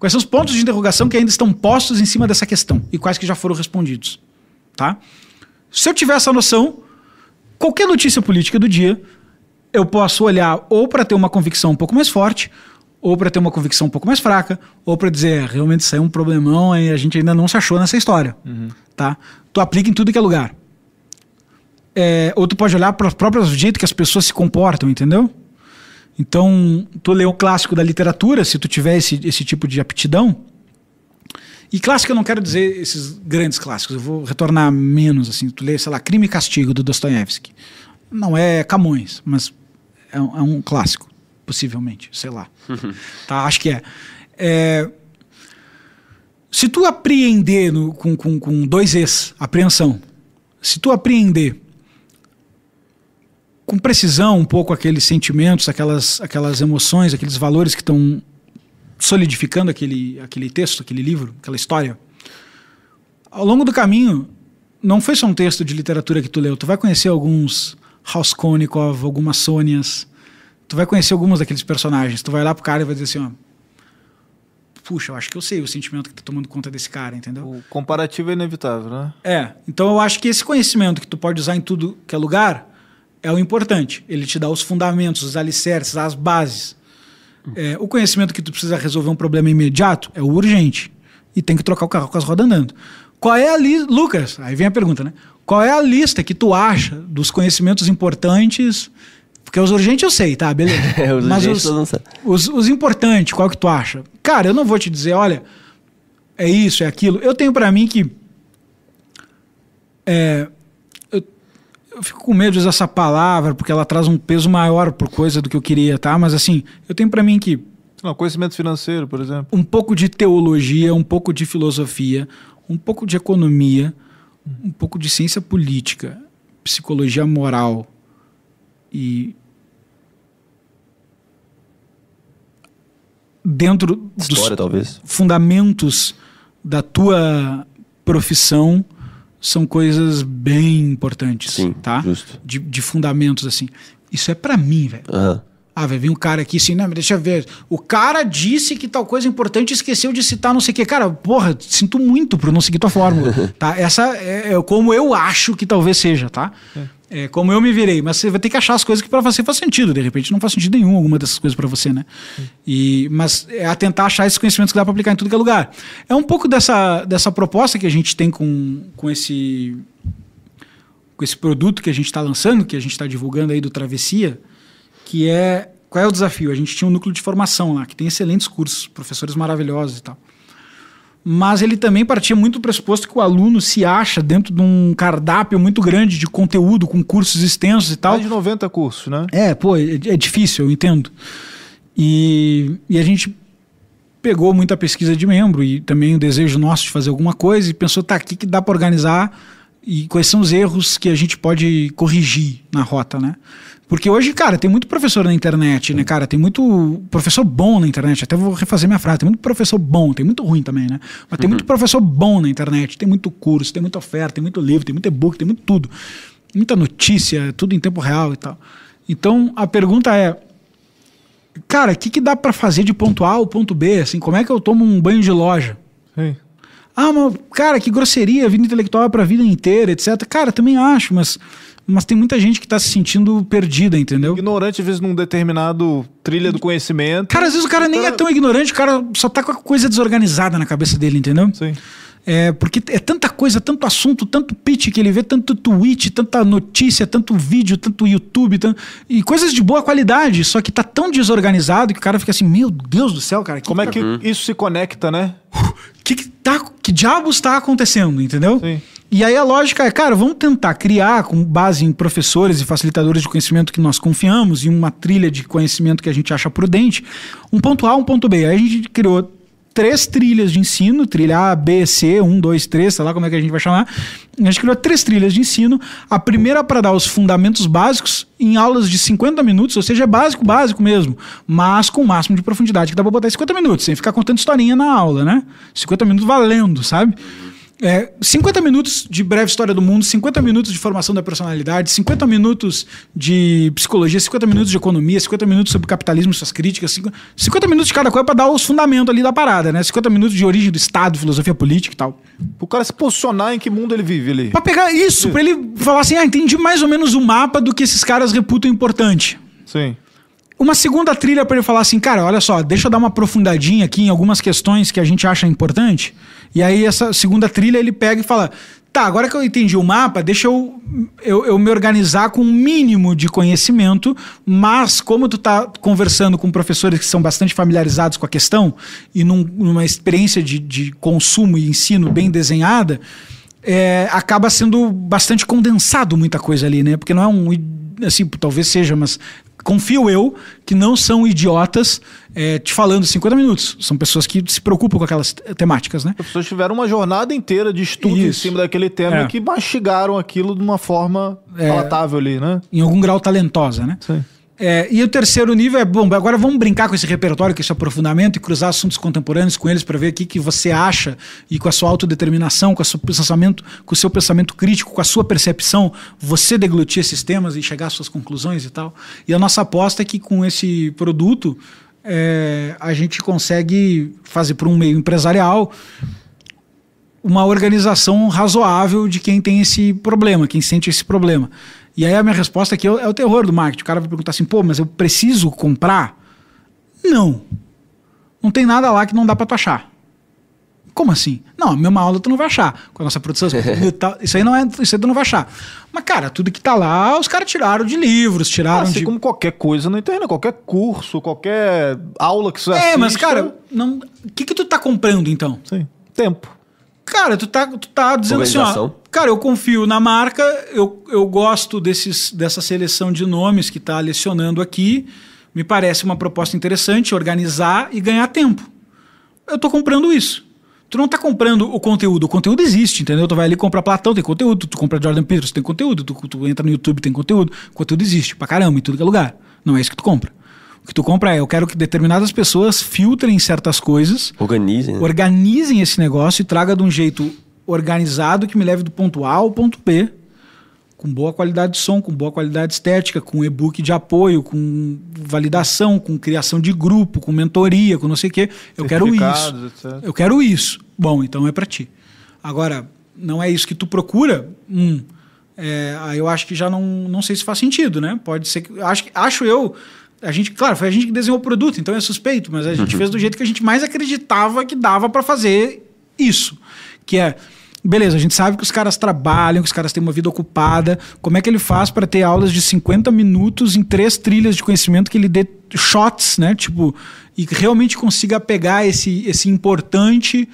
Quais são os pontos de interrogação que ainda estão postos em cima dessa questão? E quais que já foram respondidos? Tá? Se eu tiver essa noção, qualquer notícia política do dia, eu posso olhar ou para ter uma convicção um pouco mais forte, ou para ter uma convicção um pouco mais fraca, ou para dizer, "É, realmente isso é um problemão e a gente ainda não se achou nessa história. Tá? Tu aplica em tudo que é lugar. É, ou tu pode olhar para o próprio jeito que as pessoas se comportam, entendeu? Então, tu lê o clássico da literatura, se tu tiver esse, esse tipo de aptidão, e clássico eu não quero dizer esses grandes clássicos, eu vou retornar menos, assim. Tu lê, sei lá, Crime e Castigo, do Dostoiévski. Não é Camões, mas é um, é um clássico, possivelmente, sei lá. tá, acho que é. É, se tu apreender no- com, com, com dois Es, apreensão, se tu apreender com precisão um pouco aqueles sentimentos, aquelas, aquelas emoções, aqueles valores que estão solidificando aquele, aquele texto, aquele livro, aquela história. Ao longo do caminho, não foi só um texto de literatura que tu leu, tu vai conhecer alguns Raskolnikov, algumas Sônias, tu vai conhecer alguns daqueles personagens, tu vai lá pro cara e vai dizer assim, ó, puxa, eu acho que eu sei o sentimento que tá tomando conta desse cara, entendeu? O comparativo é inevitável, né? É, então eu acho que esse conhecimento que tu pode usar em tudo que é lugar é o importante. Ele te dá os fundamentos, os alicerces, as bases. É, o conhecimento que tu precisa resolver um problema imediato é o urgente. E tem que trocar o carro com as rodas andando. Qual é a lista. Lucas, aí vem a pergunta, né? Qual é a lista que tu acha dos conhecimentos importantes? Porque os urgentes eu sei, tá? Beleza. Os Mas urgentes os, os, os importantes, qual que tu acha? Cara, eu não vou te dizer, olha, é isso, é aquilo. Eu tenho pra mim que. É, eu, eu fico com medo de usar essa palavra, porque ela traz um peso maior por coisa do que eu queria, tá? Mas assim, eu tenho pra mim que Não, conhecimento financeiro, por exemplo. um pouco de teologia, um pouco de filosofia, um pouco de economia, um pouco de ciência política, psicologia moral e dentro História, dos talvez. fundamentos da tua profissão são coisas bem importantes, Sim, tá? justo. De, de fundamentos assim. Isso é pra mim, velho. Aham. Ah, vai vir um cara aqui assim, não, mas deixa eu ver. O cara disse que tal coisa importante e esqueceu de citar não sei o quê. Cara, porra, sinto muito por não seguir tua fórmula, tá? Essa é, é como eu acho que talvez seja, tá? É, como eu me virei, mas você vai ter que achar as coisas que para você faz sentido. De repente não faz sentido nenhum alguma dessas coisas para você, né? E, mas é a tentar achar esses conhecimentos que dá para aplicar em tudo que é lugar. É um pouco dessa, dessa proposta que a gente tem com, com esse com esse produto que a gente está lançando, que a gente está divulgando aí do Travessia, que é qual é o desafio? A gente tinha um núcleo de formação lá, que tem excelentes cursos, professores maravilhosos e tal mas ele também partia muito do pressuposto que o aluno se acha dentro de um cardápio muito grande de conteúdo, com cursos extensos e tal. Mais de 90 cursos, né? É, pô, é, é difícil, eu entendo. E, e a gente pegou muita pesquisa de membro e também o desejo nosso de fazer alguma coisa e pensou, tá, aqui que dá para organizar e quais são os erros que a gente pode corrigir na rota, né? Porque hoje, cara, tem muito professor na internet, né, cara? Tem muito professor bom na internet. Até vou refazer minha frase. Tem muito professor bom, tem muito ruim também, né? Mas tem uhum. muito professor bom na internet. Tem muito curso, tem muita oferta, tem muito livro, tem muito e-book, tem muito tudo. Muita notícia, tudo em tempo real e tal. Então, a pergunta é, cara, o que, que dá para fazer de ponto A ao ponto B? Assim, como é que eu tomo um banho de loja? Sim. Ah, mas, cara, que grosseria, vida intelectual é pra vida inteira, etc. Cara, também acho, mas mas tem muita gente que está se sentindo perdida, entendeu? Ignorante, às vezes, num determinado trilha do conhecimento. Cara, às vezes o cara nem é tão ignorante, o cara só tá com a coisa desorganizada na cabeça dele, entendeu? Sim. É, porque é tanta coisa, tanto assunto, tanto pitch que ele vê, tanto tweet, tanta notícia, tanto vídeo, tanto YouTube, tanto... e coisas de boa qualidade, só que tá tão desorganizado que o cara fica assim, meu Deus do céu, cara. Como é que uhum. isso se conecta, né? Que, que, tá, que diabos está acontecendo, entendeu? Sim. E aí a lógica é, cara, vamos tentar criar, com base em professores e facilitadores de conhecimento que nós confiamos e uma trilha de conhecimento que a gente acha prudente, um ponto A, um ponto B. Aí a gente criou três trilhas de ensino, trilha A, B, C, 1, 2, 3, sei lá como é que a gente vai chamar. A gente criou três trilhas de ensino. A primeira para dar os fundamentos básicos em aulas de 50 minutos, ou seja, é básico, básico mesmo, mas com o máximo de profundidade, que dá para botar 50 minutos, sem ficar contando historinha na aula, né? 50 minutos valendo, sabe? É, 50 minutos de breve história do mundo, 50 minutos de formação da personalidade, 50 minutos de psicologia, 50 minutos de economia, 50 minutos sobre capitalismo e suas críticas, 50 minutos de cada coisa para dar os fundamentos ali da parada, né? 50 minutos de origem do Estado, filosofia política e tal. O cara se posicionar em que mundo ele vive ali. Pra pegar isso, para ele falar assim: ah, entendi mais ou menos o mapa do que esses caras reputam importante. Sim. Uma segunda trilha para ele falar assim, cara, olha só, deixa eu dar uma aprofundadinha aqui em algumas questões que a gente acha importante. E aí essa segunda trilha ele pega e fala, tá, agora que eu entendi o mapa, deixa eu, eu, eu me organizar com um mínimo de conhecimento, mas como tu tá conversando com professores que são bastante familiarizados com a questão e num, numa experiência de, de consumo e ensino bem desenhada, é, acaba sendo bastante condensado muita coisa ali, né? Porque não é um assim, talvez seja, mas confio eu que não são idiotas é, te falando 50 minutos. São pessoas que se preocupam com aquelas temáticas, né? As pessoas tiveram uma jornada inteira de estudo Isso. em cima daquele tema é. que mastigaram aquilo de uma forma é, palatável ali, né? Em algum grau talentosa, né? Sim. É, e o terceiro nível é, bom, agora vamos brincar com esse repertório, com esse aprofundamento e cruzar assuntos contemporâneos com eles para ver o que, que você acha e com a sua autodeterminação, com, a pensamento, com o seu pensamento crítico, com a sua percepção, você deglutir esses temas e chegar às suas conclusões e tal. E a nossa aposta é que com esse produto é, a gente consegue fazer por um meio empresarial uma organização razoável de quem tem esse problema, quem sente esse problema. E aí a minha resposta aqui é, é o terror do marketing. O cara vai perguntar assim, pô, mas eu preciso comprar? Não. Não tem nada lá que não dá para tu achar. Como assim? Não, a mesma aula tu não vai achar. Com a nossa produção, isso aí não é, isso aí tu não vai achar. Mas, cara, tudo que tá lá, os caras tiraram de livros, tiraram assim de... como qualquer coisa na internet, qualquer curso, qualquer aula que você É, assista... mas, cara, não... o que que tu tá comprando, então? Sim, tempo. Cara, tu tá, tu tá dizendo assim, ó, cara, eu confio na marca, eu, eu gosto desses, dessa seleção de nomes que tá lecionando aqui, me parece uma proposta interessante, organizar e ganhar tempo. Eu tô comprando isso. Tu não tá comprando o conteúdo, o conteúdo existe, entendeu? Tu vai ali comprar Platão, tem conteúdo, tu compra Jordan Peterson, tem conteúdo, tu, tu entra no YouTube, tem conteúdo, o conteúdo existe pra caramba em tudo que é lugar. Não é isso que tu compra. O que tu compra é, eu quero que determinadas pessoas filtrem certas coisas. Organizem. Né? Organizem esse negócio e traga de um jeito organizado que me leve do ponto A ao ponto B, com boa qualidade de som, com boa qualidade estética, com e-book de apoio, com validação, com criação de grupo, com mentoria, com não sei o quê. Eu quero isso. Etc. Eu quero isso. Bom, então é para ti. Agora, não é isso que tu procura? Hum, é, aí eu acho que já não, não sei se faz sentido, né? Pode ser que. Acho, acho eu. A gente, claro, foi a gente que desenhou o produto, então é suspeito, mas a gente fez do jeito que a gente mais acreditava que dava para fazer isso. Que é. Beleza, a gente sabe que os caras trabalham, que os caras têm uma vida ocupada. Como é que ele faz para ter aulas de 50 minutos em três trilhas de conhecimento que ele dê shots, né? Tipo, e realmente consiga pegar esse, esse importante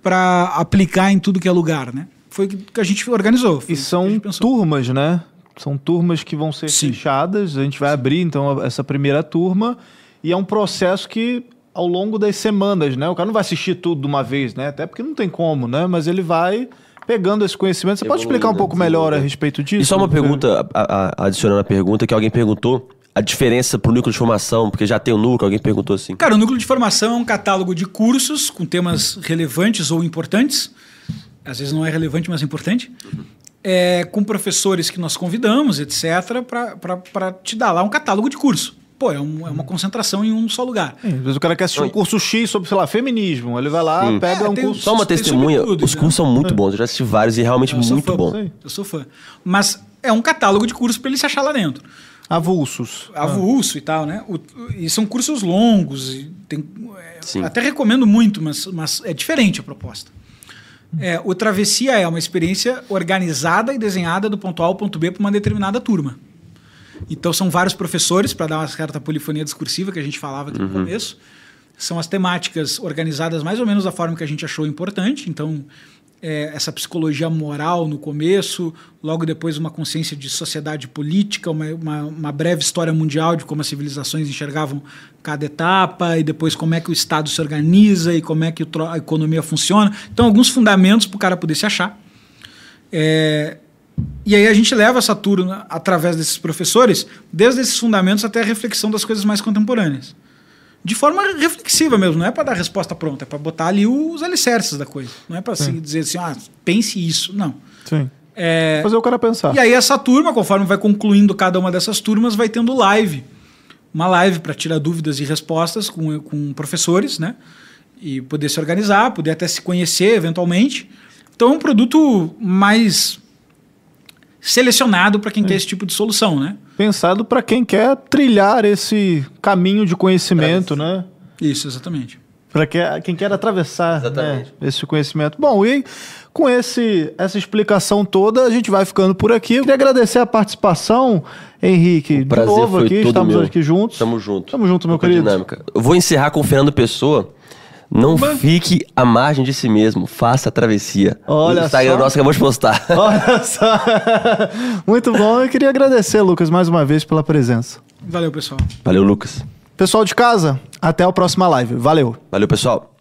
para aplicar em tudo que é lugar, né? Foi o que a gente organizou. E são turmas, né? São turmas que vão ser Sim. fechadas. A gente vai abrir, então, essa primeira turma. E é um processo que, ao longo das semanas, né? O cara não vai assistir tudo de uma vez, né? Até porque não tem como, né? Mas ele vai pegando esse conhecimento. Você pode explicar um pouco melhor a respeito disso? E só uma pergunta, a, a, adicionando a pergunta que alguém perguntou. A diferença para o núcleo de formação, porque já tem o núcleo, alguém perguntou assim. Cara, o núcleo de formação é um catálogo de cursos com temas relevantes ou importantes às vezes não é relevante, mas é importante, é, com professores que nós convidamos, etc., para te dar lá um catálogo de curso. Pô, é, um, é, uma concentração em um só lugar. É, às vezes o cara quer assistir um curso X sobre, sei lá, feminismo. Ele vai lá, Sim. pega é, um curso. Só uma testemunha, tudo, os cursos são muito bons. Eu já assisti vários e realmente muito fã, bom. Eu sou fã. Mas é um catálogo de cursos para ele se achar lá dentro. Avulsos. Avulso ah. e tal, né? O, e são cursos longos. E tem, é, até recomendo muito, mas, mas é diferente a proposta. É, o Travessia é uma experiência organizada e desenhada do ponto A ao ponto B para uma determinada turma. Então são vários professores para dar uma certa polifonia discursiva que a gente falava aqui uhum. no começo. São as temáticas organizadas mais ou menos da forma que a gente achou importante. Então é, essa psicologia moral no começo, logo depois uma consciência de sociedade política, uma, uma, uma, breve história mundial de como as civilizações enxergavam cada etapa, e depois como é que o Estado se organiza e como é que a economia funciona. Então, alguns fundamentos para o cara poder se achar. É, e aí a gente leva essa turma, através desses professores, desde esses fundamentos até a reflexão das coisas mais contemporâneas de forma reflexiva mesmo, não é para dar resposta pronta, é para botar ali os alicerces da coisa. Não é para assim, dizer assim, ah, pense isso. Não. Sim. É... Fazer o cara pensar. E aí essa turma, conforme vai concluindo cada uma dessas turmas, vai tendo live. Uma live para tirar dúvidas e respostas com, com professores, né? E poder se organizar, poder até se conhecer eventualmente. Então é um produto mais selecionado para quem é. quer esse tipo de solução, né? Pensado para quem quer trilhar esse caminho de conhecimento, né? Isso, exatamente. Para quem quer atravessar né, esse conhecimento. Bom, e com esse, essa explicação toda, a gente vai ficando por aqui. Eu queria agradecer a participação, Henrique. O prazer de novo aqui, estamos meu. aqui juntos. Tamo junto. Tamo junto, meu querido. Dinâmica. Eu vou encerrar com o Fernando Pessoa não fique à margem de si mesmo. Faça a travessia. Olha o Instagram só. nosso que eu vou te postar. Olha só. Muito bom. Eu queria agradecer, Lucas, mais uma vez pela presença. Valeu, pessoal. Valeu, Lucas. Pessoal de casa, até a próxima live. Valeu. Valeu, pessoal.